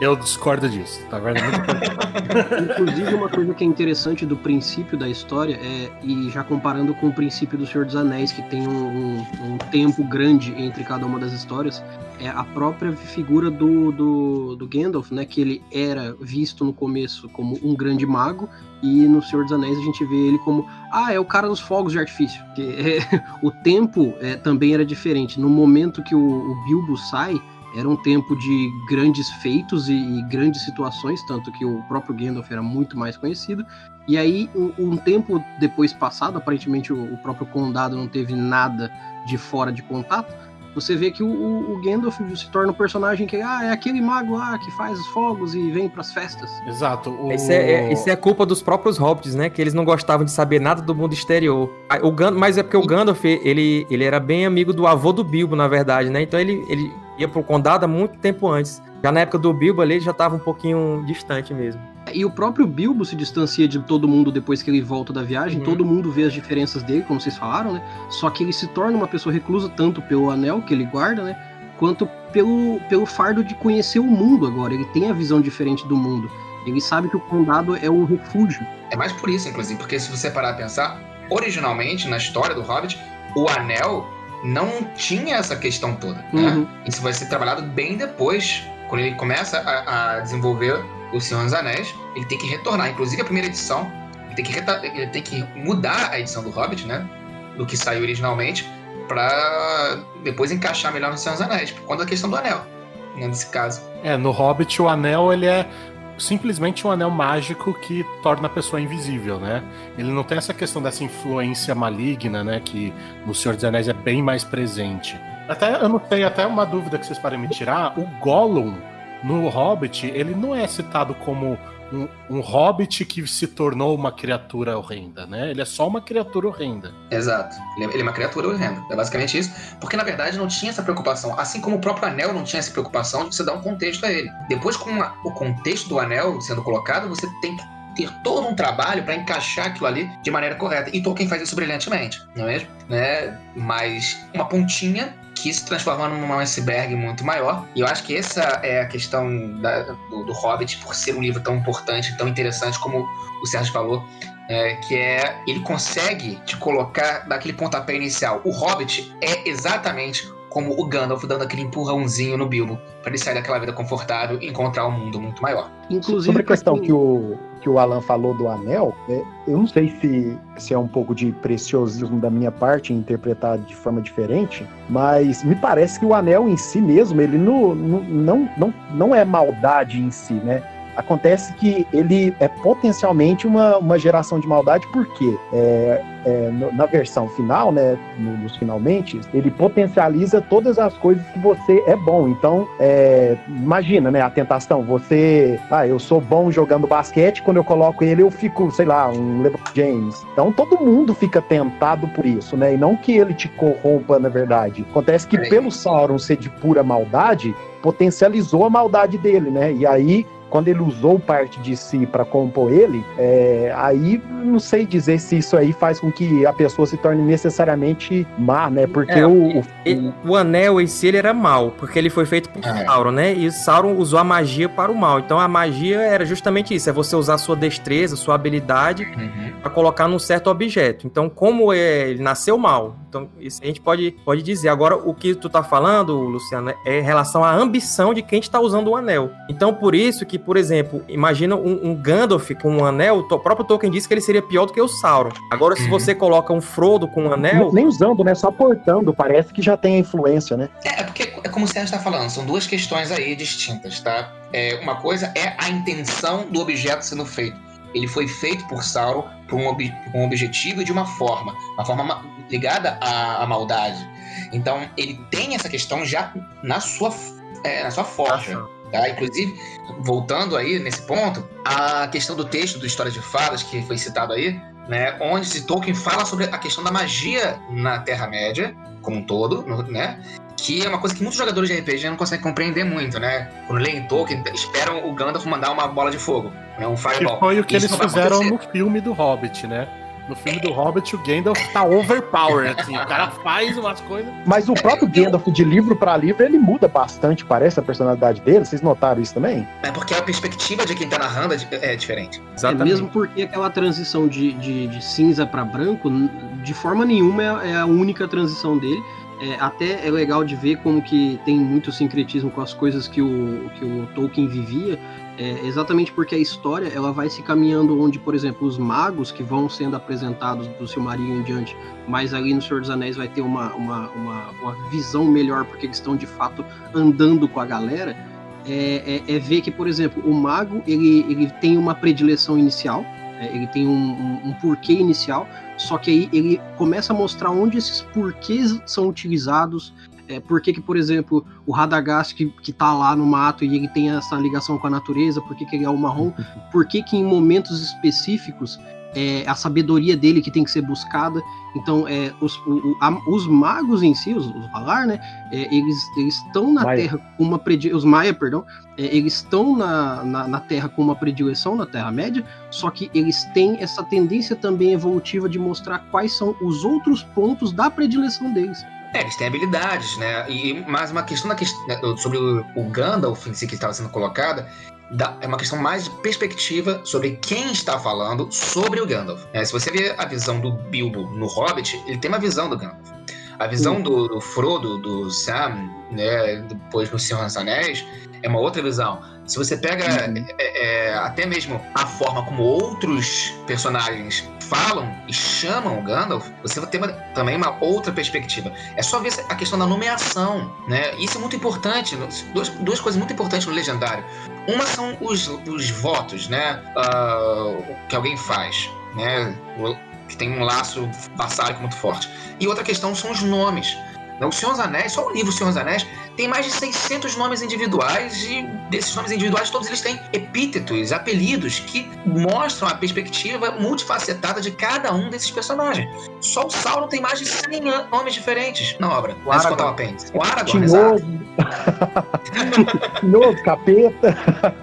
Eu discordo disso. Tá vendo? Muito Inclusive, uma coisa que é interessante do princípio da história, é, e já comparando com o princípio do Senhor dos Anéis, que tem um, um- um tempo grande entre cada uma das histórias, é a própria figura do, do, do Gandalf, né? Que ele era visto no começo como um grande mago, e no Senhor dos Anéis a gente vê ele como, ah, é o cara dos fogos de artifício. Que, [laughs] é, o tempo é, também era diferente. No momento que o, o Bilbo sai, era um tempo de grandes feitos e, e grandes situações, tanto que o próprio Gandalf era muito mais conhecido. E aí, um, um tempo depois passado, aparentemente o, o próprio condado não teve nada de fora de contato. Você vê que o, o, o Gandalf se torna um personagem que ah, é aquele mago lá que faz os fogos e vem pras festas. Exato. O... Isso é, é- isso é culpa dos próprios hobbits, né? Que eles não gostavam de saber nada do mundo exterior. O Gan- mas é porque o Gandalf, ele, ele era bem amigo do avô do Bilbo, na verdade, né? Então ele, ele ia pro condado há muito tempo antes. Já na época do Bilbo ali, ele já tava um pouquinho distante mesmo. E o próprio Bilbo se distancia de todo mundo depois que ele volta da viagem. Uhum. Todo mundo vê as diferenças dele, como vocês falaram, né? Só que ele se torna uma pessoa reclusa tanto pelo anel que ele guarda, né? Quanto pelo, pelo fardo de conhecer o mundo agora. Ele tem a visão diferente do mundo. Ele sabe que o condado é um refúgio. É mais por isso, inclusive, porque se você parar a pensar, originalmente, na história do Hobbit, o anel não tinha essa questão toda. Né? Uhum. Isso vai ser trabalhado bem depois, quando ele começa a, a desenvolver o Senhor dos Anéis. Ele tem que retornar. Inclusive, a primeira edição, ele tem que, reta- ele tem que mudar a edição do Hobbit, né? Do que saiu originalmente, pra depois encaixar melhor no Senhor dos Anéis, por conta da questão do anel, né, nesse caso. É, no Hobbit o anel ele é simplesmente um anel mágico que torna a pessoa invisível, né? Ele não tem essa questão dessa influência maligna, né? Que no Senhor dos Anéis é bem mais presente. Até eu não sei, até uma dúvida que vocês podem me tirar. O Gollum no Hobbit ele não é citado como um, um hobbit que se tornou uma criatura horrenda, né? Ele é só uma criatura horrenda. Exato. Ele é, ele é uma criatura horrenda. É basicamente isso. Porque, na verdade, não tinha essa preocupação. Assim como o próprio anel não tinha essa preocupação de você dar um contexto a ele. Depois, com a- o contexto do anel sendo colocado, você tem que ter todo um trabalho para encaixar aquilo ali de maneira correta. E Tolkien faz isso brilhantemente, não é mesmo? Né? Mas uma pontinha que se transforma num iceberg muito maior. E eu acho que essa é a questão da- do, do Hobbit, por ser um livro tão importante, tão interessante, como o Sérgio falou, é, que é ele consegue te colocar daquele pontapé inicial. O Hobbit é exatamente como o Gandalf dando aquele empurrãozinho no Bilbo para ele sair daquela vida confortável e encontrar um mundo muito maior. Inclusive, Sobre a questão que o, que o Alan falou do anel, é, eu não sei se, se é um pouco de preciosismo da minha parte em interpretar de forma diferente, mas me parece que o anel em si mesmo, ele não, não, não, não, não é maldade em si, né? Acontece que ele é potencialmente uma, uma geração de maldade, porque é, é, na versão final, né, no- nos finalmente, ele potencializa todas as coisas que você é bom. Então, é, imagina, né, a tentação, você, ah, eu sou bom jogando basquete, quando eu coloco ele eu fico, sei lá, um LeBron James. Então, todo mundo fica tentado por isso, né, e não que ele te corrompa, na verdade. Acontece que pelo Sauron ser de pura maldade, potencializou a maldade dele, né, e aí quando ele usou parte de si para compor ele, é, aí não sei dizer se isso aí faz com que a pessoa se torne necessariamente má, né? Porque É, o, o- Ele- o anel em si ele era mal, porque ele foi feito por É. Sauron, né? E Sauron usou a magia para o mal. Então a magia era justamente isso: é você usar sua destreza, sua habilidade para colocar num certo objeto. Então, como é- ele nasceu mal, então isso a gente pode, pode dizer. Agora, o que tu tá falando, Luciano, é em relação à ambição de quem está usando o anel. Então, por isso que, por exemplo, imagina um, um Gandalf com um anel, o próprio Tolkien disse que ele seria pior do que o Sauron. Agora, se Uhum. você coloca um Frodo com um anel, nem usando, né? Só portando, parece que já tem a influência, né? É, é porque é como o Sérgio está falando, são duas questões aí distintas, tá? É, uma coisa é a intenção do objeto sendo feito. Ele foi feito por Sauron por um, ob- por um objetivo e de uma forma, uma forma ma- ligada à, à maldade. Então ele tem essa questão já na sua, é, na sua forja. Tá? Inclusive, voltando aí nesse ponto, a questão do texto do História de Fadas, que foi citado aí, né, onde Tolkien fala sobre a questão da magia na Terra-média, como um todo, no- né? Que é uma coisa que muitos jogadores de RPG não conseguem compreender muito, né? Quando leem Tolkien, esperam o Gandalf mandar uma bola de fogo, né? Um Que fireball. foi o que Isso eles fizeram no filme do Hobbit, né? No filme do Hobbit, o Gandalf tá overpowered, assim. O cara faz umas coisas. Mas o próprio Gandalf de livro para livro, ele muda bastante, parece, a personalidade dele. Vocês notaram isso também? É porque a perspectiva de quem tá narrando é é diferente. É mesmo porque aquela transição de, de, de cinza para branco, de forma nenhuma é, é a única transição dele. É, até é legal de ver como que tem muito sincretismo com as coisas que o, que o Tolkien vivia, é, exatamente porque a história ela vai se caminhando onde, por exemplo, os magos que vão sendo apresentados do Silmarillion em diante, mas ali no Senhor dos Anéis vai ter uma, uma, uma, uma visão melhor, porque eles estão de fato andando com a galera, é, é- é ver que, por exemplo, o mago ele, ele tem uma predileção inicial, é, ele tem um, um- um porquê inicial, só que aí ele começa a mostrar onde esses porquês são utilizados. É, por que, que, por exemplo, o Radagast que, que tá lá no mato e ele tem essa ligação com a natureza, por que, que ele é o marrom, [laughs] por que, que em momentos específicos é a sabedoria dele que tem que ser buscada. Então, é, os, o- a- os magos em si, os, os Valar, né, é, eles eles estão na Maia. Terra com uma predileção, os Maia, perdão, é, eles estão na, na, na Terra com uma predileção na Terra-média, só que eles têm essa tendência também evolutiva de mostrar quais são os outros pontos da predileção deles. É, eles têm habilidades, né? E mais uma questão da questão né, sobre o, Gandalf em si que estava sendo colocada, da- é uma questão mais de perspectiva sobre quem está falando sobre o Gandalf. É, se você vê a visão do Bilbo no Hobbit, ele tem uma visão do Gandalf. A visão do, do Frodo, do Sam, né, depois no Senhor dos Anéis, é uma outra visão. Se você pega Uhum. é, é, até mesmo a forma como outros personagens falam e chamam o Gandalf, você vai ter uma- também uma outra perspectiva. É só ver a questão da nomeação, né? Isso é muito importante. Duas, duas coisas muito importantes no Legendário. Uma são os, os votos, né? Ah, que alguém faz, né? Que tem um laço vassálico muito forte. E outra questão são os nomes. O Senhor dos Anéis, só o livro Senhor dos Anéis, tem mais de 600 nomes individuais e desses nomes individuais todos eles têm epítetos, apelidos que mostram a perspectiva multifacetada de cada um desses personagens. Só o Sauron tem mais de 100 an- nomes diferentes na obra. O Aragorn. contar o Aragorn, exato. [laughs] Tinhoso, capeta.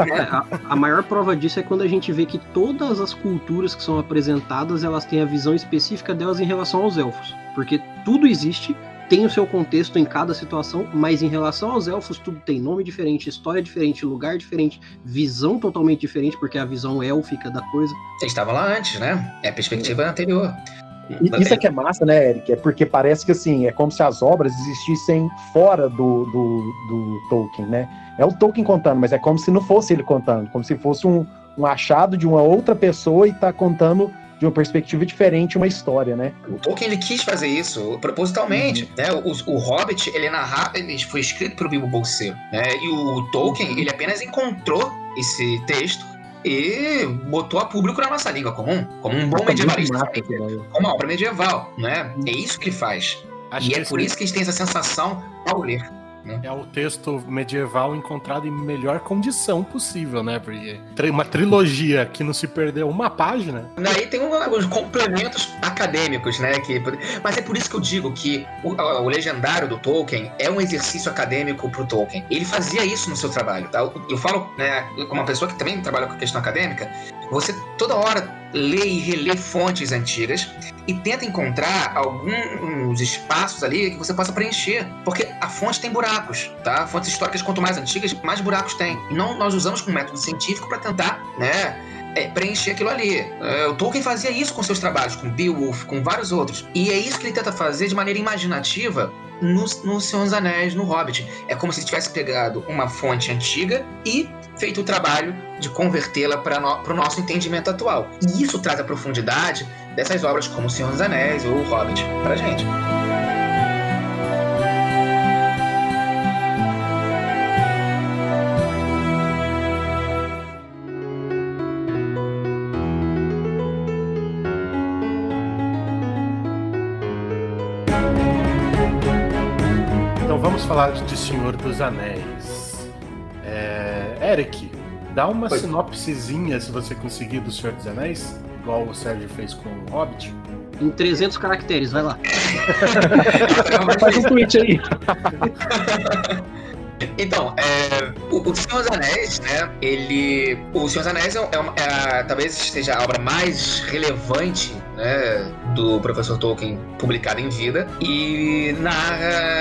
É, a, a maior prova disso é quando a gente vê que todas as culturas que são apresentadas, elas têm a visão específica delas em relação aos elfos. Porque tudo existe, tem o seu contexto em cada situação, mas em relação aos elfos, tudo tem nome diferente, história diferente, lugar diferente, visão totalmente diferente, porque é a visão élfica da coisa. Eles estavam lá antes, né? É a perspectiva anterior. E Isso é que é massa, né, Eric? É porque parece que assim, é como se as obras existissem fora do, do, do Tolkien, né? É o Tolkien contando, mas é como se não fosse ele contando, como se fosse um, um achado de uma outra pessoa e tá contando de uma perspectiva diferente uma história, né? O Tolkien ele quis fazer isso propositalmente, né? O, o Hobbit ele é narrado, ele foi escrito pelo Bilbo Bolseiro, né? E o Tolkien ele apenas encontrou esse texto e botou a público na nossa língua comum, como um bom medievalista, massa ideia. como uma obra medieval, né? É isso que ele faz. Acho e que é por isso que a gente tem essa sensação ao ler. É o texto medieval encontrado em melhor condição possível, né? Porque uma trilogia que não se perdeu uma página. Daí tem um- os complementos acadêmicos, né? Que, mas é por isso que eu digo que o, o legendário do Tolkien é um exercício acadêmico pro Tolkien. Ele fazia isso no seu trabalho, tá? Eu, eu falo, né, como uma pessoa que também trabalha com questão acadêmica, você toda hora lê e relê fontes antigas e tenta encontrar alguns espaços ali que você possa preencher. Porque a fonte tem buracos, tá? Fontes históricas, quanto mais antigas, mais buracos tem. Não nós usamos como método científico para tentar, né? É, preencher aquilo ali. É, o Tolkien fazia isso com seus trabalhos, com Beowulf, com vários outros. E é isso que ele tenta fazer de maneira imaginativa no, no Senhor dos Anéis, no Hobbit. É como se tivesse pegado uma fonte antiga e feito o trabalho de convertê-la para o nosso entendimento atual. E isso traz a profundidade dessas obras como O Senhor dos Anéis ou O Hobbit pra gente. Falar de Senhor dos Anéis. É, Eric, dá uma Oi. sinopsezinha, se você conseguir, do Senhor dos Anéis, igual o Sérgio fez com o Hobbit. Em 300 caracteres, vai lá. [laughs] Faz um tweet aí. [laughs] Então, é, o, o Senhor dos Anéis, né? Ele. O Senhor dos Anéis é, é uma- é a- talvez seja a obra mais relevante né, do professor Tolkien publicada em vida e narra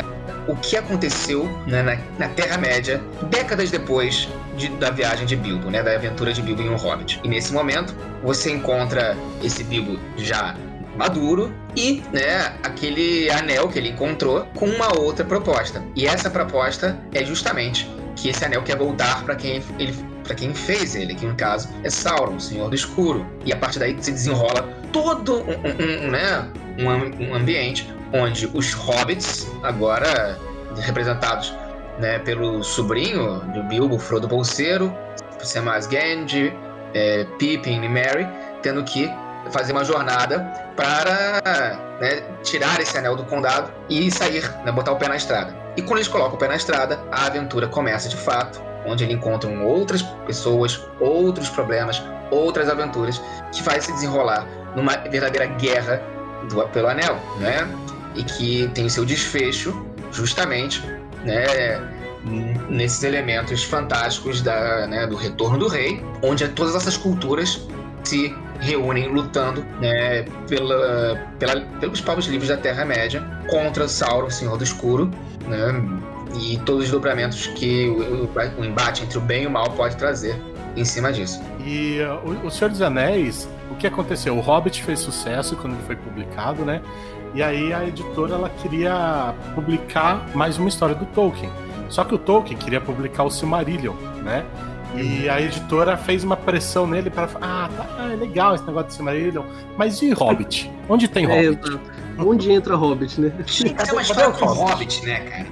o que aconteceu né, na, na Terra-média décadas depois de- da viagem de Bilbo, né? Da aventura de Bilbo em um Hobbit. E nesse momento, você encontra esse Bilbo já maduro e né, aquele anel que ele encontrou com uma outra proposta. E essa proposta é justamente que esse anel quer voltar para quem ele para quem fez ele, que no caso é Sauron, o Senhor do Escuro. E a partir daí se desenrola todo um, um- um, né, um, um ambiente onde os hobbits, agora representados né, pelo sobrinho do Bilbo, Frodo Bolseiro, Samwise Gamgee, é, Pippin e Merry, tendo que fazer uma jornada para né, tirar esse anel do condado e sair, né, botar o pé na estrada. E quando eles colocam o pé na estrada, a aventura começa de fato, onde eles encontram outras pessoas, outros problemas, outras aventuras, que vai se desenrolar numa verdadeira guerra do, pelo anel, né? E que tem o seu desfecho justamente, né? Nesses elementos fantásticos da, né, do retorno do rei, onde todas essas culturas se reúnem lutando né, pela, pela- pelos povos livres da Terra-média contra Sauron, Senhor do Escuro, né, e todos os dobramentos que o- o embate entre o bem e o mal pode trazer em cima disso. E uh, o, o Senhor dos Anéis, o que aconteceu? O Hobbit fez sucesso quando ele foi publicado, né? E aí a editora ela queria publicar mais uma história do Tolkien. Só que o Tolkien queria publicar o Silmarillion, né? E a editora fez uma pressão nele para ah, tá é legal esse negócio de Silmarillion, mas e Hobbit? Onde tem É, Hobbit? exato. Onde entra Hobbit, né? Tinha que ser uma história com Hobbit, né, cara?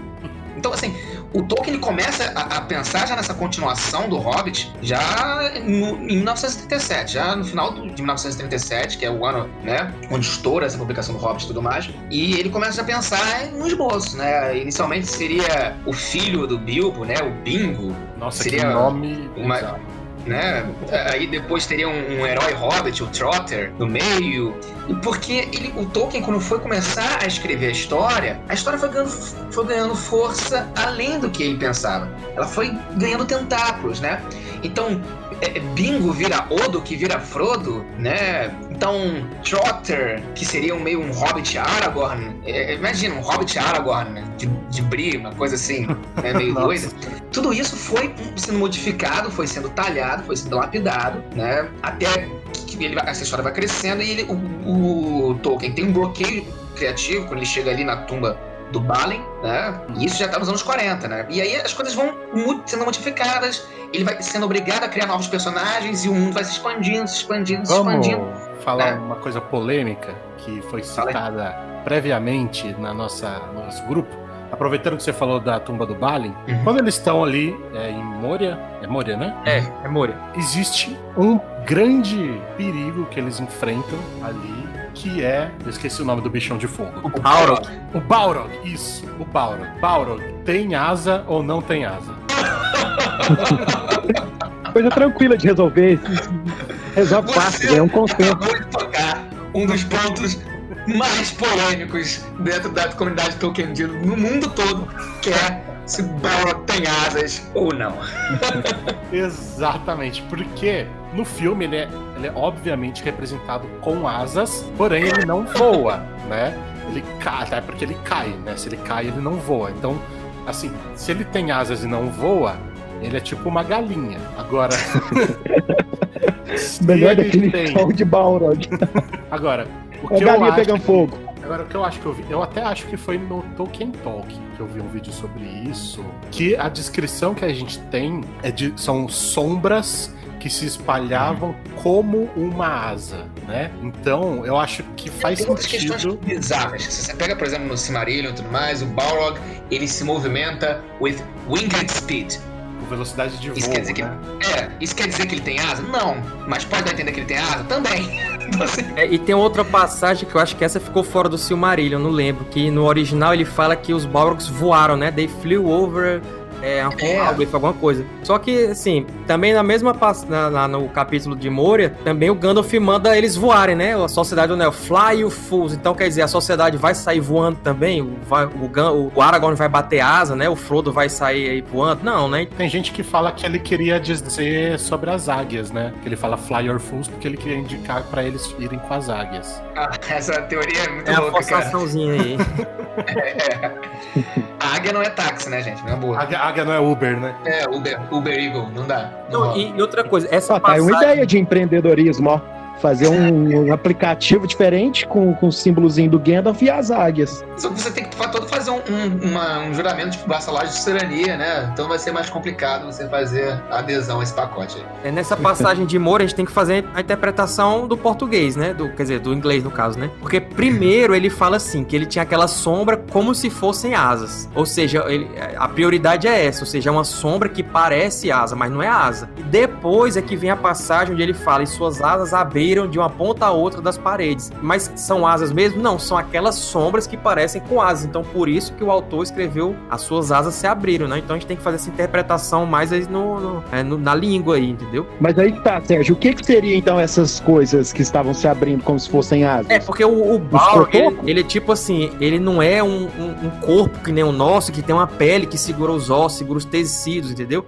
Então, assim, o Tolkien ele começa a, a pensar já nessa continuação do Hobbit já no- em 1937, já no final do- de 1937, que é o ano, né, onde estoura essa publicação do Hobbit e tudo mais, e ele começa a pensar em um esboço, né? Inicialmente seria o filho do Bilbo, né, o Bingo, Nossa, Seria que nome. uma- bizarro. né? Aí depois teria um, um herói hobbit, o Trotter, no meio. Porque ele, o Tolkien, quando foi começar a escrever a história, a história foi ganhando, foi ganhando força além do que ele pensava. Ela foi ganhando tentáculos, né? Então, é, Bingo vira Odo, que vira Frodo, né? Então, Trotter, que seria um meio um Hobbit Aragorn. É, imagina, um Hobbit Aragorn, né? de, de Bri, uma coisa assim, né? meio [laughs] doida. Tudo isso foi sendo modificado, foi sendo talhado, foi sendo lapidado, né? Até que ele, vai- essa história vai crescendo e ele, o, o Tolkien tem um bloqueio criativo quando ele chega ali na tumba do Balin, né? E isso já está nos anos 40, né? E aí as coisas vão sendo modificadas, ele vai sendo obrigado a criar novos personagens e o mundo vai se expandindo, se expandindo, se Vamos expandindo. falar É. uma coisa polêmica que foi citada previamente na nossa, no nosso grupo. Aproveitando que você falou da tumba do Balin, Uhum. quando eles estão ali é, em Moria, é Moria, né? É, é Moria. Existe um grande perigo que eles enfrentam ali, que é, eu esqueci o nome do bichão de fogo. O Balrog. O Balrog, isso, o Balrog. Balrog, tem asa ou não tem asa? [laughs] Coisa tranquila de resolver. Resolve fácil, é um consenso. acabou de tocar um dos pontos mais polêmicos dentro da comunidade Tolkien no mundo todo, que é se Balrog tem asas ou não. [laughs] Exatamente, porque no filme ele é, ele é obviamente representado com asas, porém ele não voa, né? Ele cai, até porque ele cai, né? Se ele cai, ele não voa. Então, assim, se ele tem asas e não voa, ele é tipo uma galinha. Agora. [laughs] Melhor ele definição de Balrog. Agora, o É que eu galinha acho. pegando fogo. Agora, o que eu acho que eu vi, eu até acho que foi no Tolkien Talk que eu vi um vídeo sobre isso, que a descrição que a gente tem é de, são sombras que se espalhavam como uma asa, né? Então, eu acho que faz Tem outras questões sentido. bizarras. Se você pega, por exemplo, no Silmarillion e tudo mais, o Balrog, ele se movimenta with winged speed. com Velocidade de Isso voo, quer dizer que- né? É, isso quer dizer que ele tem asa? Não. Mas pode dar a entender que ele tem asa? Também. Então, assim, É, e tem outra passagem que eu acho que essa ficou fora do Silmarillion, não lembro. Que no original ele fala que os Balrogs voaram, né? They flew over é, a É. Alguma coisa. Só que, assim, também na mesma na, na- no capítulo de Moria, também o Gandalf manda eles voarem, né? A sociedade do Anel, fly you fools. Então, quer dizer, a sociedade vai sair voando também? O, vai- o, Gan- o Aragorn vai bater asa, né? O Frodo vai sair aí voando? Não, né? Tem gente que fala que ele queria dizer sobre as águias, né? Que ele fala fly your fools porque ele queria indicar pra eles irem com as águias. ah, essa teoria é muito É a louca, cara. forçaçãozinha aí. [laughs] A águia não é táxi, né, gente? Não é boa. Águia, águia não é Uber, né? É, Uber, Uber Eagle, não dá. Não Não, e, e outra coisa, essa Ó, tá aí uma passagem... ideia de empreendedorismo, ó. Fazer um, um aplicativo diferente com, com o símbolozinho do Gandalf e as águias. Só que você tem que todo fazer um, um, uma- um juramento de vassalagem de soberania, né? Então vai ser mais complicado você fazer a adesão a esse pacote aí. É, nessa passagem de Moura, a gente tem que fazer a interpretação do português, né? Do, quer dizer, do inglês, no caso, né? Porque primeiro ele fala assim, que ele tinha aquela sombra como se fossem asas. Ou seja, ele- a prioridade é essa, ou seja, é uma sombra que parece asa, mas não é asa. E depois é que vem a passagem onde ele fala, e suas asas abriram de uma ponta a outra das paredes. Mas são asas mesmo? Não, são aquelas sombras que parecem com asas. Então por isso que o autor escreveu, as suas asas se abriram, né? Então a gente tem que fazer essa interpretação mais aí no, no- é, no- na língua aí, entendeu? Mas aí tá, Sérgio. O que que seria então essas coisas que estavam se abrindo como se fossem asas? É, porque o, o Balrog, ele, ele é tipo assim, ele não é um, um- um corpo que nem o nosso, que tem uma pele que segura os ossos, segura os tecidos, entendeu?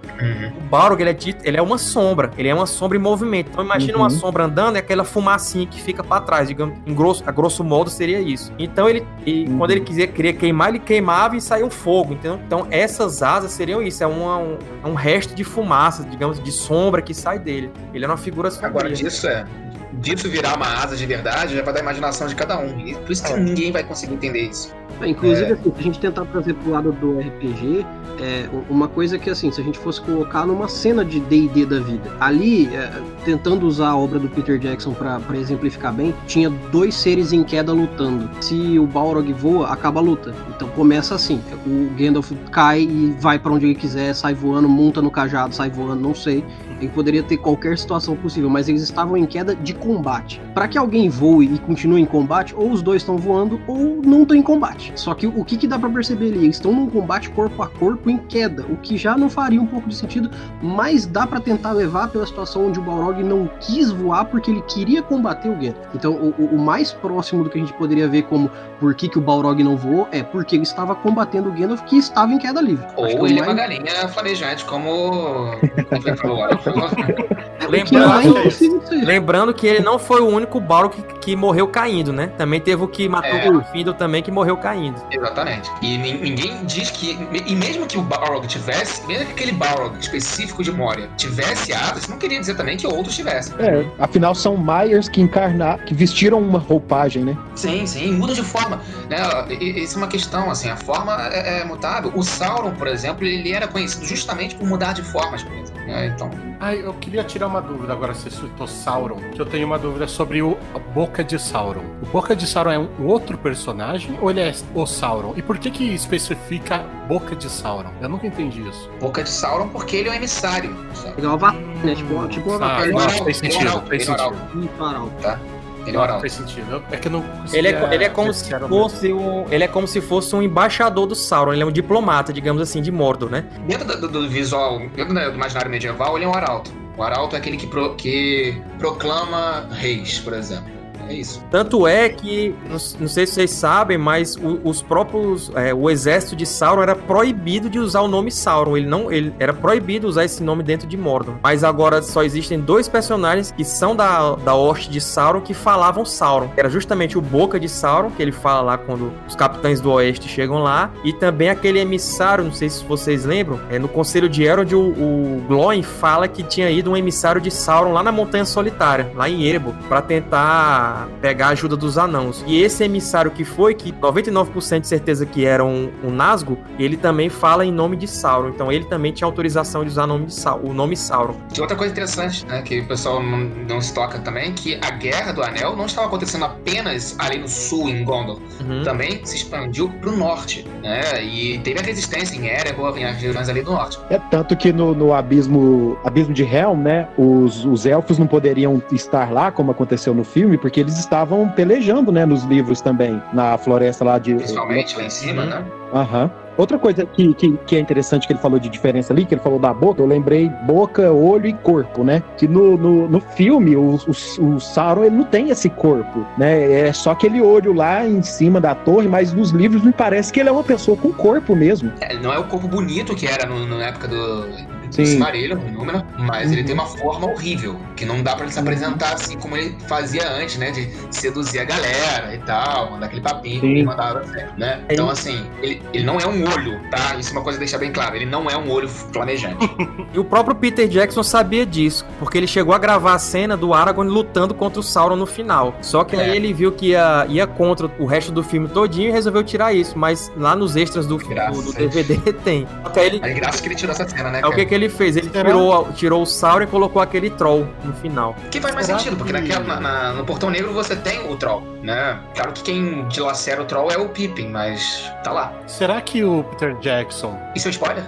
O Balrog, ele é, dito, ele é uma sombra, ele é uma sombra em movimento. Então imagina Uhum. uma sombra andando, é aquela fumacinha que fica pra trás, digamos, em grosso, a grosso modo seria isso. Então ele, e Uhum. quando ele quiser, queria queimar, ele queimava e saiu fogo, entendeu? Então essas asas seriam isso, é uma- um, é um resto de fumaça, digamos, de sombra que sai dele. Ele é uma figura sombria. Agora disso é. disso virar uma asa de verdade, já vai da imaginação de cada um. E por isso que É. ninguém vai conseguir entender isso. É, inclusive, É. assim, se a gente tentar trazer pro lado do RPG, é uma coisa que, assim, se a gente fosse colocar numa cena de D&D da vida, ali, é, tentando usar a obra do Peter Jackson pra exemplificar bem, tinha dois seres em queda lutando. Se o Balrog voa, acaba a luta. Então começa assim, o Gandalf cai e vai pra onde ele quiser, sai voando, monta no cajado, sai voando, não sei. Ele poderia ter qualquer situação possível, mas eles estavam em queda de combate. Pra que alguém voe e continue em combate, ou os dois estão voando ou não estão em combate. Só que o que, que dá pra perceber ali? Eles estão num combate corpo a corpo em queda, o que já não faria um pouco de sentido, mas dá pra tentar levar pela situação onde o Balrog não quis voar porque ele queria combater o Gandalf. Então, o, o- mais próximo do que a gente poderia ver como por que, que o Balrog não voou é porque ele estava combatendo o Gandalf que estava em queda livre. Ou o ele é uma galinha flamejante, como. [laughs] como [laughs] agora. é que Lembrando-. Lembrando que ele não foi o único Balrog que, que morreu caindo, né? Também teve o que matou É. o Findle também, que morreu caindo. Exatamente. E nin- ninguém diz que. E mesmo que o Balrog tivesse, mesmo que aquele Balrog específico de Moria tivesse asas, não queria dizer também que outros tivessem. É, afinal são Myers que encarnar, que vestiram uma roupagem, né? Sim, sim, muda de forma. Né? Isso é uma questão, assim, a forma é, é mutável. O Sauron, por exemplo, ele era conhecido justamente por mudar de formas, por exemplo. né? Então, Ah, eu queria tirar uma dúvida agora, você citou Sauron, que eu tenho uma dúvida sobre o Boca de Sauron. O Boca de Sauron é um outro personagem ou ele é o Sauron? E por que que especifica Boca de Sauron? Eu nunca entendi isso. Boca de Sauron, porque ele é um emissário. sabe? Igual o Avatar, né? Tipo, tipo o Ah, Avatar. Ele é um não, arauto, faz ele é um sentido, faz ele é um sentido. arauto. Ele é um arauto. Faz sentido. É que não Ele é, ele é como se fosse um, ele é como se fosse um embaixador do Sauron, ele é um diplomata, digamos assim, de Mordor, né? Dentro do, do visual, dentro do imaginário medieval, ele é um arauto. O arauto é aquele que, pro- que proclama reis, por exemplo. É isso. Tanto é que, não, sei se vocês sabem, mas o- os próprios. é, o exército de Sauron era proibido de usar o nome Sauron. Ele não. Ele era proibido usar esse nome dentro de Mordor. Mas agora só existem dois personagens que são da, da hoste de Sauron que falavam Sauron. Era justamente o Boca de Sauron, que ele fala lá quando os capitães do Oeste chegam lá. E também aquele emissário, não sei se vocês lembram, é no Conselho de Elrond, o, o Glóin fala que tinha ido um emissário de Sauron lá na Montanha Solitária, lá em Erebor, pra tentar pegar a ajuda dos anãos. E esse emissário que foi, que 99% de certeza que era um, um Nazgûl, ele também fala em nome de Sauron. Então ele também tinha autorização de usar o nome, de o nome Sauron. E outra coisa interessante, né, que o pessoal não, não se toca também, que a Guerra do Anel não estava acontecendo apenas ali no sul, em Gondor. Uhum. Também se expandiu pro norte, né? E teve a resistência em Erebor, em as regiões ali do norte. É tanto que no, no abismo, abismo de Helm, né, os, os elfos não poderiam estar lá, como aconteceu no filme, porque eles estavam pelejando, né, nos livros também, na floresta lá de... Principalmente lá em cima, Uhum. né? Aham. Outra coisa que, que, que é interessante que ele falou de diferença ali, que ele falou da boca, eu lembrei boca, olho e corpo, né? Que no, no, no filme, o, o, o Sauron ele não tem esse corpo, né? É só aquele olho lá em cima da torre, mas nos livros me parece que ele é uma pessoa com corpo mesmo. É, não é o corpo bonito que era no- na época do, Sim. Silmarillion, do Númenor, mas Uhum. ele tem uma forma horrível, que não dá pra ele se apresentar assim como ele fazia antes, né? De seduzir a galera e tal, mandar aquele papinho que Sim. ele mandava sempre, né? Então, assim, ele, ele não é um olho, tá? Isso é uma coisa que deixar bem claro, ele não é um olho flamejante. [laughs] E o próprio Peter Jackson sabia disso, porque ele chegou a gravar a cena do Aragorn lutando contra o Sauron no final. Só que aí É. ele viu que ia, ia contra o resto do filme todinho e resolveu tirar isso. Mas lá nos extras do, do, do DVD [laughs] tem. Que aí ele, Aí, graças que ele tirou essa cena, né? é o que, que ele fez? Ele Será? tirou, tirou o Sauron e colocou aquele troll no final. Que faz mais Será sentido, porque que- naquela, na- na- no Portão Negro você tem o Troll, né? Claro que quem dilacera o Troll é o Pippin, mas tá lá. Será que o Peter Jackson. Isso é spoiler?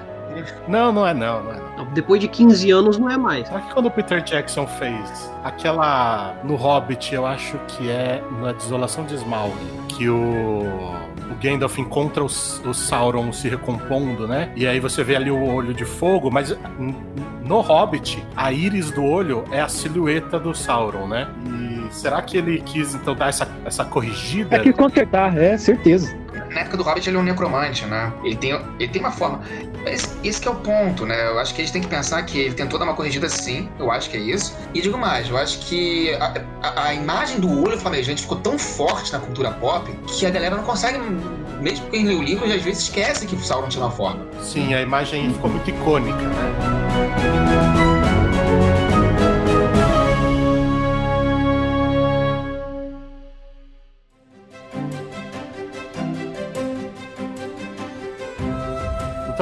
Não, não é não, não é. não. Depois de 15 anos não é mais. Será que quando o Peter Jackson fez aquela. No Hobbit, eu acho que é na Desolação de Smaug, que o. O Gandalf encontra o, o Sauron se recompondo, né? E aí você vê ali o olho de fogo, mas no Hobbit, a íris do olho é a silhueta do Sauron, né? E será que ele quis então dar essa, essa corrigida? É que consertar, é certeza. Na época do Hobbit ele é um necromante, né? Ele tem, ele tem uma forma. Mas esse é o ponto, né? Eu acho que a gente tem que pensar que ele tentou dar uma corrigida sim, eu acho que é isso. E digo mais, eu acho que a, a- a imagem do olho flamejante ficou tão forte na cultura pop que a galera não consegue, mesmo quem lê o livro, às vezes esquece que o Sauron tinha uma forma. Sim, a imagem ficou muito icônica, né?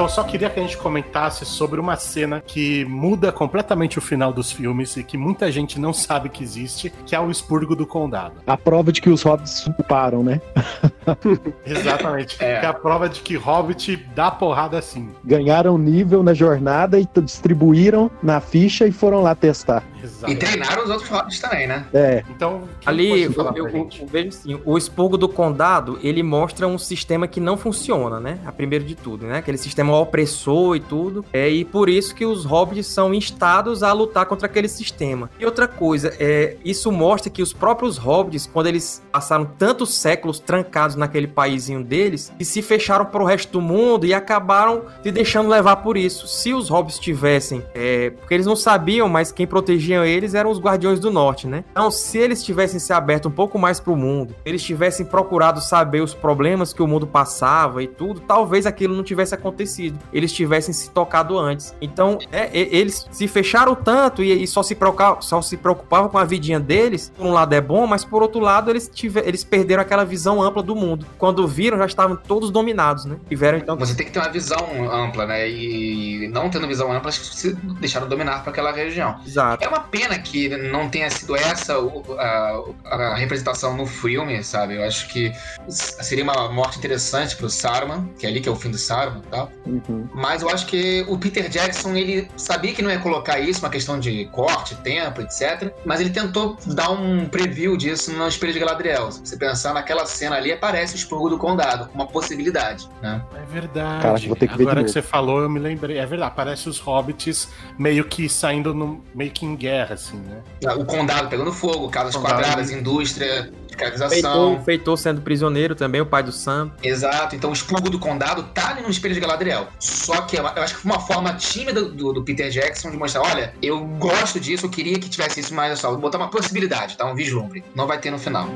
Então eu só queria que a gente comentasse sobre uma cena que muda completamente o final dos filmes e que muita gente não sabe que existe, que é o expurgo do condado. A prova de que os hobbits param, né? [laughs] [laughs] Exatamente. É. Que é a prova de que Hobbit dá porrada assim. Ganharam nível na jornada e distribuíram na ficha e foram lá testar. Exatamente. E treinaram os outros Hobbits também, né? É. Então, ali, eu, eu, eu, vejo assim, o expurgo do condado, ele mostra um sistema que não funciona, né? A primeiro de tudo, né? Aquele sistema opressor e tudo. É, e por isso que os Hobbits são instados a lutar contra aquele sistema. E outra coisa, é, isso mostra que os próprios Hobbits, quando eles passaram tantos séculos trancados naquele paísinho deles, e se fecharam para o resto do mundo e acabaram se deixando levar por isso. Se os Hobbits tivessem, é, porque eles não sabiam, mas quem protegiam eles eram os Guardiões do Norte, né? Então, se eles tivessem se aberto um pouco mais para o mundo, eles tivessem procurado saber os problemas que o mundo passava e tudo, talvez aquilo não tivesse acontecido. Eles tivessem se tocado antes. Então, é, eles se fecharam tanto e, e só, se só se preocupavam com a vidinha deles. Por um lado é bom, mas por outro lado eles, tiver, eles perderam aquela visão ampla do mundo. Quando viram, já estavam todos dominados, né? Tiveram então. Você tem que ter uma visão ampla, né? E não tendo visão ampla, se deixaram dominar para aquela região. Exato. É uma pena que não tenha sido essa a, a representação no filme, sabe? Eu acho que seria uma morte interessante pro Saruman, que é ali que é o fim do Saruman e tal. Uhum. Mas eu acho que o Peter Jackson, ele sabia que não ia colocar isso, uma questão de corte, tempo, etc. Mas ele tentou dar um preview disso no Espelho de Galadriel. Se você pensar naquela cena ali, aparece o expurgo do condado, uma possibilidade, né? É verdade. Cara, vou ter que ver Agora que você falou, eu me lembrei. É verdade, aparece os hobbits meio que saindo no, meio que em guerra, assim, né? O condado pegando fogo, casas quadradas, indústria, escravização. Feitor, Feitor sendo prisioneiro também, o pai do Sam. Exato, então o expurgo do condado tá ali no espelho de Galadriel. Só que eu acho que foi uma forma tímida do, do, Peter Jackson de mostrar: olha, eu gosto disso, eu queria que tivesse isso, mas só, vou botar uma possibilidade, tá? Um vislumbre. Não vai ter no final.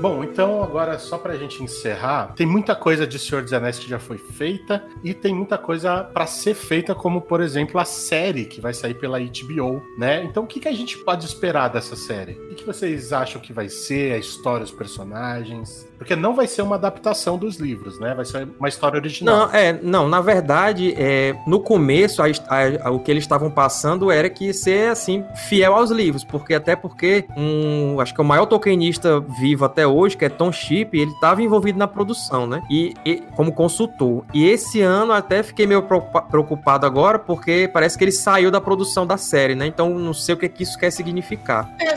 Bom, então agora só pra gente encerrar, tem muita coisa de Senhor dos Anéis que já foi feita e tem muita coisa para ser feita, como por exemplo a série que vai sair pela HBO, né? Então o que, que a gente pode esperar dessa série? O que, que vocês acham que vai ser, a história, os personagens? Porque não vai ser uma adaptação dos livros, né? Vai ser uma história original. Não, é, não, na verdade, é, no começo, a, a, a, o que eles estavam passando era que ser, assim, fiel aos livros, porque até porque um, acho que o maior Tolkienista vivo até hoje, que é Tom Chip, ele estava envolvido na produção, né? E, e, como consultor. E esse ano até fiquei meio preocupado agora, porque parece que ele saiu da produção da série, né? Então não sei o que, que isso quer significar. É,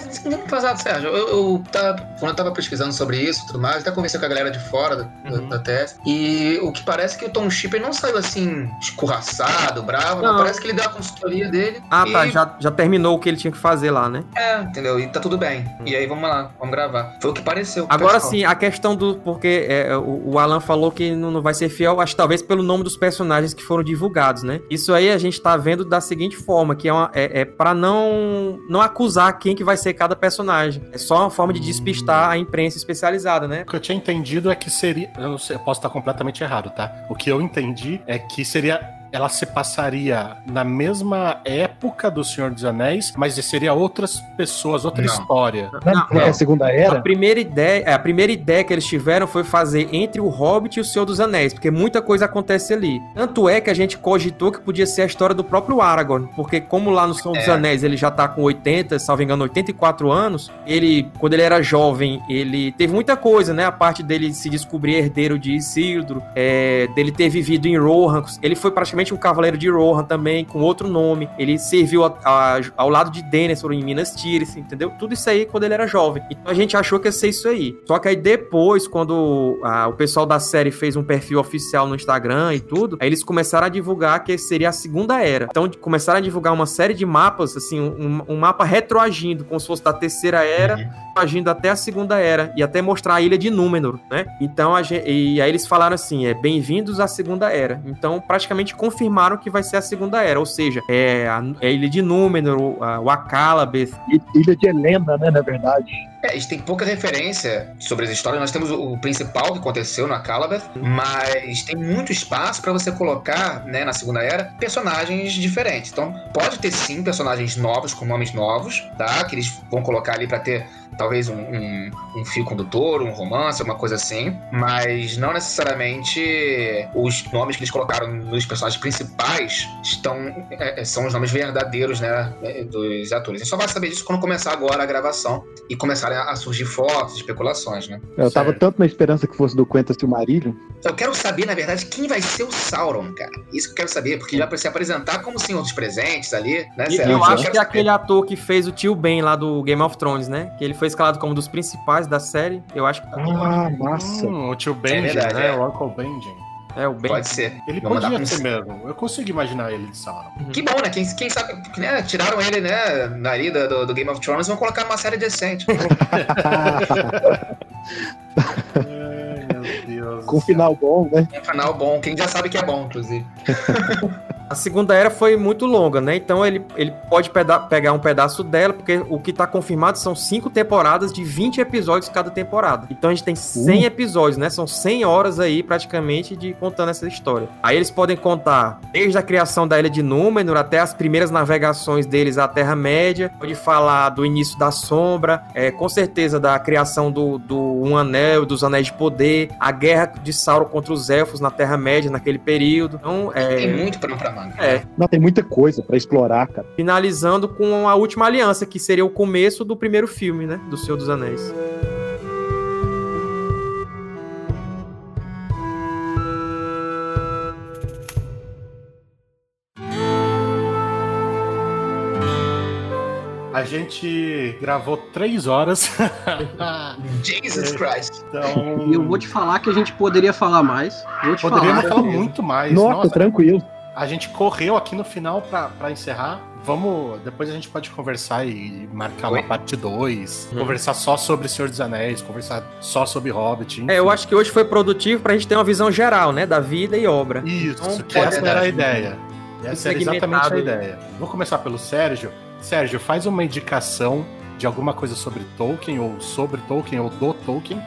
passado, Sérgio, eu, eu tava, quando eu tava pesquisando sobre isso e tudo mais, até conversei com a galera de fora da, uhum. da, tese. E o que parece que o Tom Shipper não saiu assim, escorraçado, bravo. Não. Parece que ele deu a consultoria dele. Ah, e... tá. Já, já terminou o que ele tinha que fazer lá, né? É, entendeu? E tá tudo bem. Uhum. E aí vamos lá, vamos gravar. Foi o que pareceu. Agora pessoal. sim, a questão do. Porque é, o, o, Alan falou que não, não vai ser fiel, acho talvez pelo nome dos personagens que foram divulgados, né? Isso aí a gente tá vendo da seguinte forma: que é, uma, é, é para não, não acusar quem que vai ser cada personagem. É só uma forma de despistar a imprensa especializada, né? O que eu tinha entendido é que seria. Eu, sei, eu posso estar completamente errado, tá? O que eu entendi é que seria ela se passaria na mesma época do Senhor dos Anéis, mas seria outras pessoas, outra não. história. Não, não, é a segunda era. A primeira ideia, é, a primeira ideia que eles tiveram foi fazer entre o Hobbit e o Senhor dos Anéis, porque muita coisa acontece ali. Tanto é que a gente cogitou que podia ser a história do próprio Aragorn, porque como lá no Senhor é. dos Anéis ele já tá com 80, salvo engano, 84 anos, ele quando ele era jovem, ele teve muita coisa, né? A parte dele se descobrir herdeiro de Isildur, é, dele ter vivido em Rohan, ele foi praticamente praticamente um cavaleiro de Rohan também, com outro nome. Ele serviu a, a, ao lado de Denethor em Minas Tirith, entendeu? Tudo isso aí quando ele era jovem. Então a gente achou que ia ser isso aí. Só que aí depois, quando a, o pessoal da série fez um perfil oficial no Instagram e tudo, aí eles começaram a divulgar que seria a segunda era. Então começaram a divulgar uma série de mapas, assim, um, um mapa retroagindo, como se fosse da terceira era, uhum. agindo até a segunda era, e até mostrar a ilha de Númenor, né? Então, a gente, e aí eles falaram assim, é bem-vindos à segunda era. Então, praticamente com confirmaram que vai ser a Segunda Era, ou seja, é a, é a Ilha de Númenor, a- o Acalabeth. Ilha de Helena, né, na verdade. É, a gente tem pouca referência sobre as histórias. Nós temos o, o principal que aconteceu na Calabeth, mas tem muito espaço para você colocar, né, na Segunda Era, personagens diferentes. Então, pode ter sim personagens novos, com nomes novos, tá? Que eles vão colocar ali para ter talvez um, um, um fio condutor, um romance, uma coisa assim, mas não necessariamente os nomes que eles colocaram nos personagens principais estão é, é, são os nomes verdadeiros, né, dos atores. A gente só vai saber disso quando começar agora a gravação e começarem a surgir fotos, especulações, né? Eu tava Certo. tanto na esperança que fosse do Quentin Silmarillion. Eu quero saber, na verdade, quem vai ser o Sauron, cara. Isso que eu quero saber, porque ele vai se apresentar como Senhor dos Presentes ali, né? E eu acho que é aquele ator que fez o tio Ben lá do Game of Thrones, né? Que ele foi escalado como um dos principais da série. Eu acho que Ah, massa. Hum, o tio Benjen, verdade, né? é. O Uncle Benjen. é o Ben. Pode ser. Ele Vamos podia ser mesmo. Eu consigo imaginar ele de Sauron. Que bom, né? Quem, quem sabe, né? Tiraram ele, né? Na ida do, do Game of Thrones, vão colocar numa série decente. [laughs] Ai, meu Deus. Com um final bom, né? Um canal bom, quem já sabe que é bom, inclusive. [laughs] A segunda era foi muito longa, né? Então ele, ele pode peda- pegar um pedaço dela, porque o que tá confirmado são cinco temporadas de 20 episódios cada temporada. Então a gente tem 100 episódios, né? São 100 horas aí, praticamente, de contando essa história. Aí eles podem contar desde a criação da Ilha de Númenor até as primeiras navegações deles à Terra-média. Pode falar do início da Sombra, é, com certeza da criação do, do Um Anel, dos Anéis de Poder, a guerra de Sauron contra os Elfos na Terra-média naquele período. Então, é, Tem muito pano pra manga. é, Não, tem muita coisa pra explorar, cara. finalizando com a última aliança, que seria o começo do primeiro filme, né? Do Senhor dos Anéis. A gente gravou três horas. [laughs] Jesus Christ. então. E eu vou te falar que a gente poderia falar mais. Vou te Poderíamos falar. falar muito mais. Nossa, Nossa, tranquilo. A gente correu aqui no final pra, pra encerrar. Vamos. Depois a gente pode conversar e marcar Oi? uma parte 2. Uhum. Conversar só sobre Senhor dos Anéis, conversar só sobre Hobbit. enfim. É, eu acho que hoje foi produtivo pra gente ter uma visão geral, né? Da vida e obra. Isso, Então, que essa era a ideia. Essa era exatamente a ideia. Vou começar pelo Sérgio. Sérgio, faz uma indicação de alguma coisa sobre Tolkien, ou sobre Tolkien, ou do Tolkien.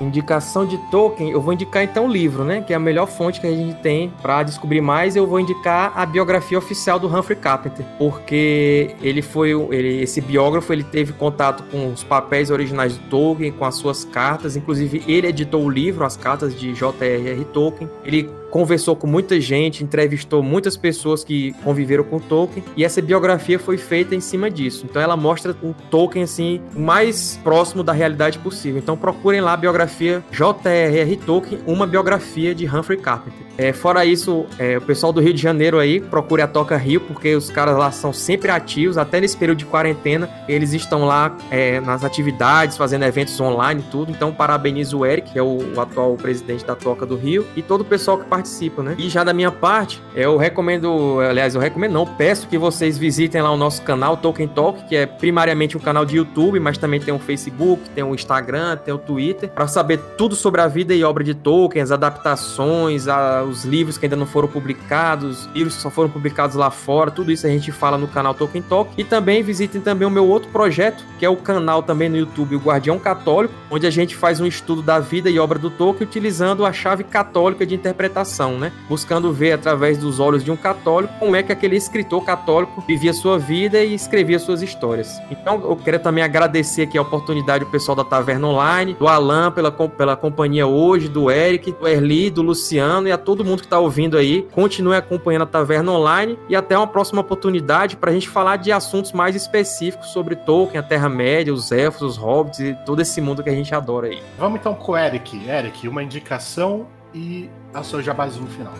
Indicação de Tolkien, eu vou indicar então o livro, né? Que é a melhor fonte que a gente tem pra descobrir mais. Eu vou indicar a biografia oficial do Humphrey Carpenter, porque ele foi ele, esse biógrafo, ele teve contato com os papéis originais do Tolkien, com as suas cartas, inclusive ele editou o livro, as cartas de J.R.R. Tolkien. Ele conversou com muita gente, entrevistou muitas pessoas que conviveram com Tolkien, e essa biografia foi feita em cima disso. Então ela mostra o Tolkien assim mais próximo da realidade possível. Então procurem lá a biografia J.R.R. Tolkien, uma biografia de Humphrey Carpenter. É, fora isso, é, o pessoal do Rio de Janeiro aí, procure a Toca Rio, porque os caras lá são sempre ativos, até nesse período de quarentena, eles estão lá é, nas atividades, fazendo eventos online e tudo. Então, parabenizo o Eric, que é o, o atual presidente da Toca do Rio, e todo o pessoal que participa, né? E já da minha parte, eu recomendo, aliás, eu recomendo não, peço que vocês visitem lá o nosso canal Tolkien Talk, que é primariamente um canal de YouTube, mas também tem o Facebook, tem o Instagram, tem o Twitter, para saber tudo sobre a vida e obra de Tolkien, as adaptações, a- os livros que ainda não foram publicados, livros que só foram publicados lá fora, tudo isso a gente fala no canal Tolkien Talk. E também visitem também o meu outro projeto, que é o canal também no YouTube, o Guardião Católico, onde a gente faz um estudo da vida e obra do Tolkien utilizando a chave católica de interpretação, né? Buscando ver através dos olhos de um católico como é que aquele escritor católico vivia sua vida e escrevia suas histórias. Então, eu quero também agradecer aqui a oportunidade do pessoal da Taverna Online, do Alan pela, pela companhia hoje, do Eric, do Erli, do Luciano e a todo mundo que está ouvindo aí. Continue acompanhando a Taverna Online e até uma próxima oportunidade para a gente falar de assuntos mais específicos sobre Tolkien, a Terra-média, os elfos, os hobbits e todo esse mundo que a gente adora aí. Vamos então com o Eric. Eric, uma indicação e a seu jabazinho final.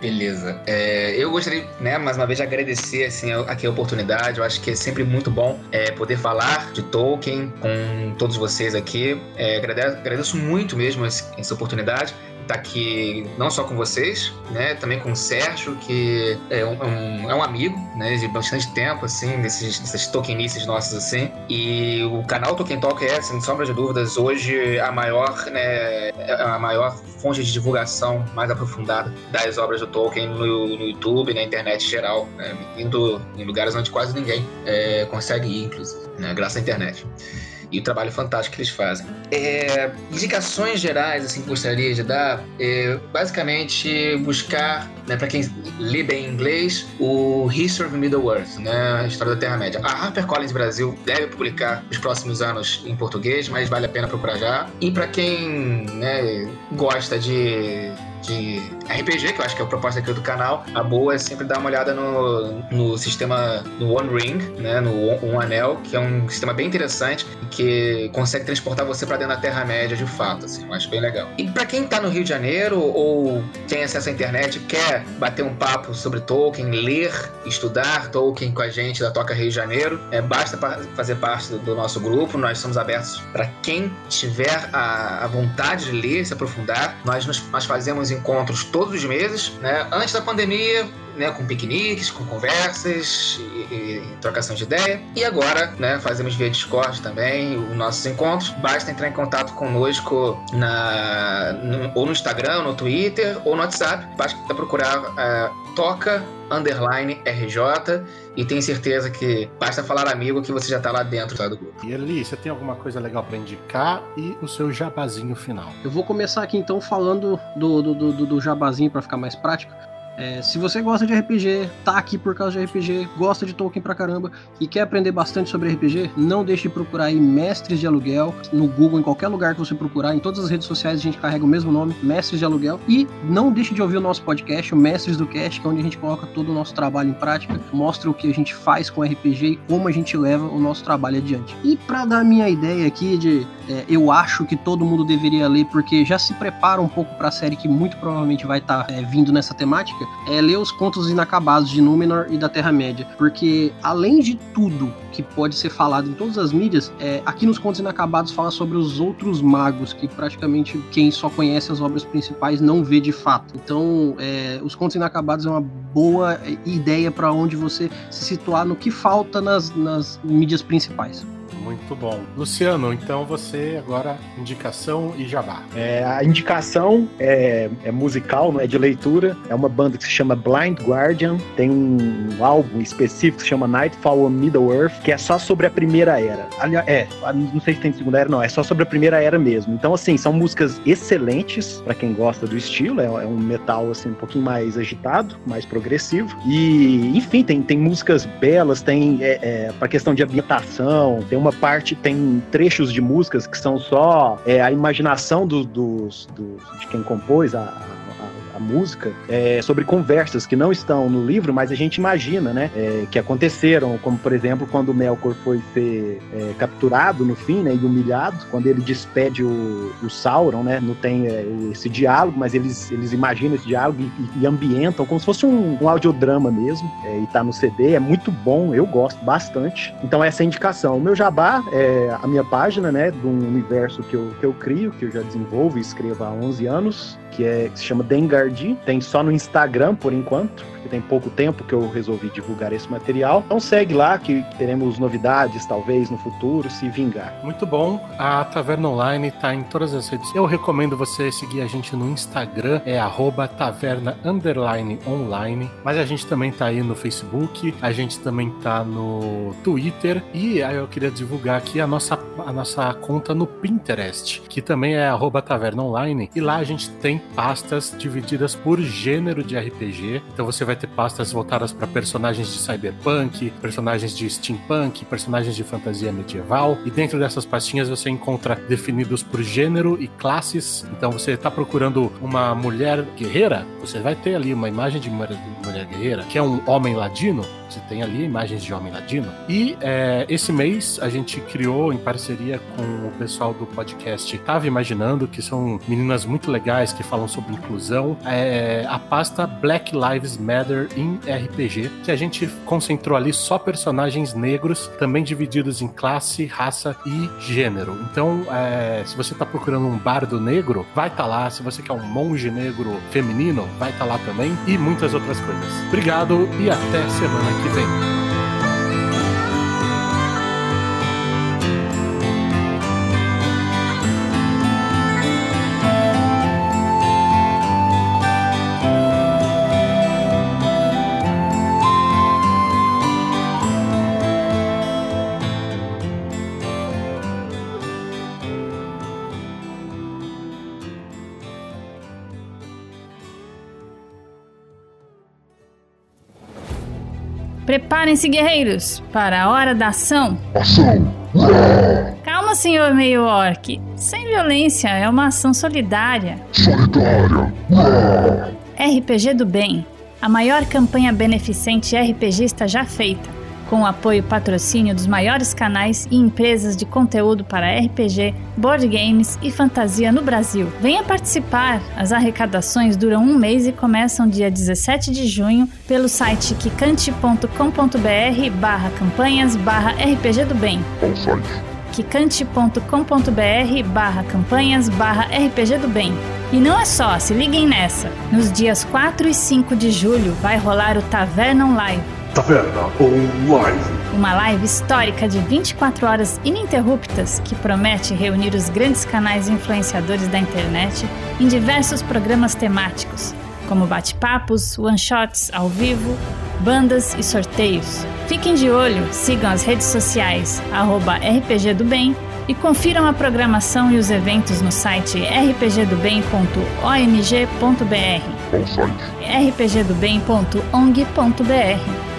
Beleza. É, eu gostaria, né, mais uma vez, de agradecer assim, a- aqui a oportunidade. Eu acho que é sempre muito bom é, poder falar de Tolkien com todos vocês aqui. É, agrade- agradeço muito mesmo essa oportunidade. Estar tá aqui não só com vocês, né? Também com o Sérgio, que é um, um, é um amigo, né? De bastante tempo, assim, desses, dessas tokenices nossas, assim. E o canal Tolkien Talk é, sem sombra de dúvidas, hoje a maior, né? É a maior fonte de divulgação mais aprofundada das obras do Tolkien no, no YouTube, na internet geral, né? indo em lugares onde quase ninguém é, consegue ir, inclusive, né? graças à internet e o trabalho fantástico que eles fazem. É, indicações gerais assim, que gostaria de dar, é, basicamente buscar, né, para quem lê bem inglês, o History of Middle-earth, né, a história da Terra-média. A HarperCollins Brasil deve publicar nos próximos anos em português, mas vale a pena procurar já. E para quem né, gosta de de RPG, que eu acho que é a proposta aqui do canal, a boa é sempre dar uma olhada no, no sistema, no One Ring, né, no Um Anel, que é um sistema bem interessante que consegue transportar você para dentro da Terra-média de fato, assim, eu acho bem legal. E para quem tá no Rio de Janeiro ou tem acesso à internet, quer bater um papo sobre Tolkien, ler, estudar Tolkien com a gente da Toca Rio de Janeiro, é, basta fazer parte do nosso grupo, nós somos abertos para quem tiver a, a vontade de ler, se aprofundar. Nós, nós fazemos encontros todos os meses, né? Antes da pandemia, né, com piqueniques, com conversas e, e, trocação de ideia. E agora, né, fazemos via Discord também os nossos encontros. Basta entrar em contato conosco na, no, ou no Instagram, no Twitter, ou no WhatsApp. Basta procurar uh, Toca underline RJ e tenho certeza que basta falar amigo que você já está lá dentro tá, do grupo. E Eli, você tem alguma coisa legal para indicar e o seu jabazinho final? Eu vou começar aqui então falando do, do, do, do jabazinho para ficar mais prático. É, se você gosta de RPG, tá aqui por causa de RPG, gosta de Tolkien pra caramba e quer aprender bastante sobre RPG, não deixe de procurar aí Mestres de Aluguel no Google, em qualquer lugar que você procurar, em todas as redes sociais a gente carrega o mesmo nome, Mestres de Aluguel. E não deixe de ouvir o nosso podcast, o Mestres do Cast, que é onde a gente coloca todo o nosso trabalho em prática, mostra o que a gente faz com RPG e como a gente leva o nosso trabalho adiante. E para dar minha ideia aqui de é, eu acho que todo mundo deveria ler, porque já se prepara um pouco para a série que muito provavelmente vai estar tá, é, vindo nessa temática, é ler os contos inacabados de Númenor e da Terra-média. Porque além de tudo que pode ser falado em todas as mídias, é, aqui nos Contos Inacabados fala sobre os outros magos, que praticamente quem só conhece as obras principais não vê de fato. Então, é, os Contos Inacabados é uma boa ideia para onde você se situar no que falta nas, nas mídias principais. Muito bom. Luciano, então você agora, indicação e jabá. É, a indicação é, é, musical, não é de leitura. É uma banda que se chama Blind Guardian. Tem um álbum específico que se chama Nightfall on Middle Earth, que é só sobre a primeira era. É, não sei se tem segunda era, não. É só sobre a primeira era mesmo. Então, assim, são músicas excelentes para quem gosta do estilo. É, é, um metal, assim, um pouquinho mais agitado, mais progressivo. E, enfim, tem, tem músicas belas, tem é, é para questão de ambientação, tem uma parte tem trechos de músicas que são só é, a imaginação do, dos, dos, de quem compôs a, música é, sobre conversas que não estão no livro, mas a gente imagina, né? É, que aconteceram, como por exemplo, quando Melkor foi ser é, capturado no fim, né? E humilhado, quando ele despede o, o Sauron, né? Não tem é, esse diálogo, mas eles, eles imaginam esse diálogo e, e ambientam como se fosse um, um audiodrama mesmo. É, e tá no CD, é muito bom, eu gosto bastante. Então essa é a indicação. O meu jabá é a minha página, né? Um universo que eu, que eu crio, que eu já desenvolvo e escrevo há 11 anos que, é, que se chama Tem só no Instagram por enquanto porque tem pouco tempo que eu resolvi divulgar esse material. Então segue lá que teremos novidades, talvez, no futuro, se vingar. Muito bom. A Taverna Online está em todas as redes. Eu recomendo você seguir a gente no Instagram, é taverna online. Mas a gente também tá aí no Facebook, a gente também tá no Twitter e aí eu queria divulgar aqui a nossa, a nossa conta no Pinterest, que também é taverna online. E lá a gente tem pastas divididas por gênero de RPG. Então você vai vai ter pastas voltadas para personagens de cyberpunk, personagens de steampunk, personagens de fantasia medieval. E dentro dessas pastinhas você encontra definidos por gênero e classes. Então você está procurando uma mulher guerreira, você vai ter ali uma imagem de mulher, mulher guerreira, que é um homem ladino. Você tem ali imagens de homem ladino. E é, esse mês a gente criou em parceria com o pessoal do podcast Tava Imaginando, que são meninas muito legais que falam sobre inclusão, é, a pasta Black Lives Matter Together in RPG, que a gente concentrou ali só personagens negros, também divididos em classe, raça e gênero. Então, é, se você tá procurando um bardo negro, vai estar tá lá. Se você quer um monge negro feminino, vai estar tá lá também. E muitas outras coisas. Obrigado e até semana que vem. Preparem-se, guerreiros, para a hora da ação. Ação! Calma, senhor meio orc. Sem violência, é uma ação solidária. Solidária! RPG do Bem. A maior campanha beneficente RPGista já feita com o apoio e patrocínio dos maiores canais e empresas de conteúdo para RPG, board games e fantasia no Brasil. Venha participar! As arrecadações duram um mês e começam dia 17 de junho pelo site quicante.com.br barra campanhas barra RPG do Bem. quicante.com.br barra campanhas barra RPG do Bem. E não é só, se liguem nessa. Nos dias 4 e 5 de julho vai rolar o Taverna Live Taverna Online. Uma live histórica de 24 horas ininterruptas que promete reunir os grandes canais influenciadores da internet em diversos programas temáticos, como bate-papos, one-shots ao vivo, bandas e sorteios. Fiquem de olho, sigam as redes sociais, arroba RPG do Bem e confiram a programação e os eventos no site rpgdobem.omg.br rpgdobem.ong.br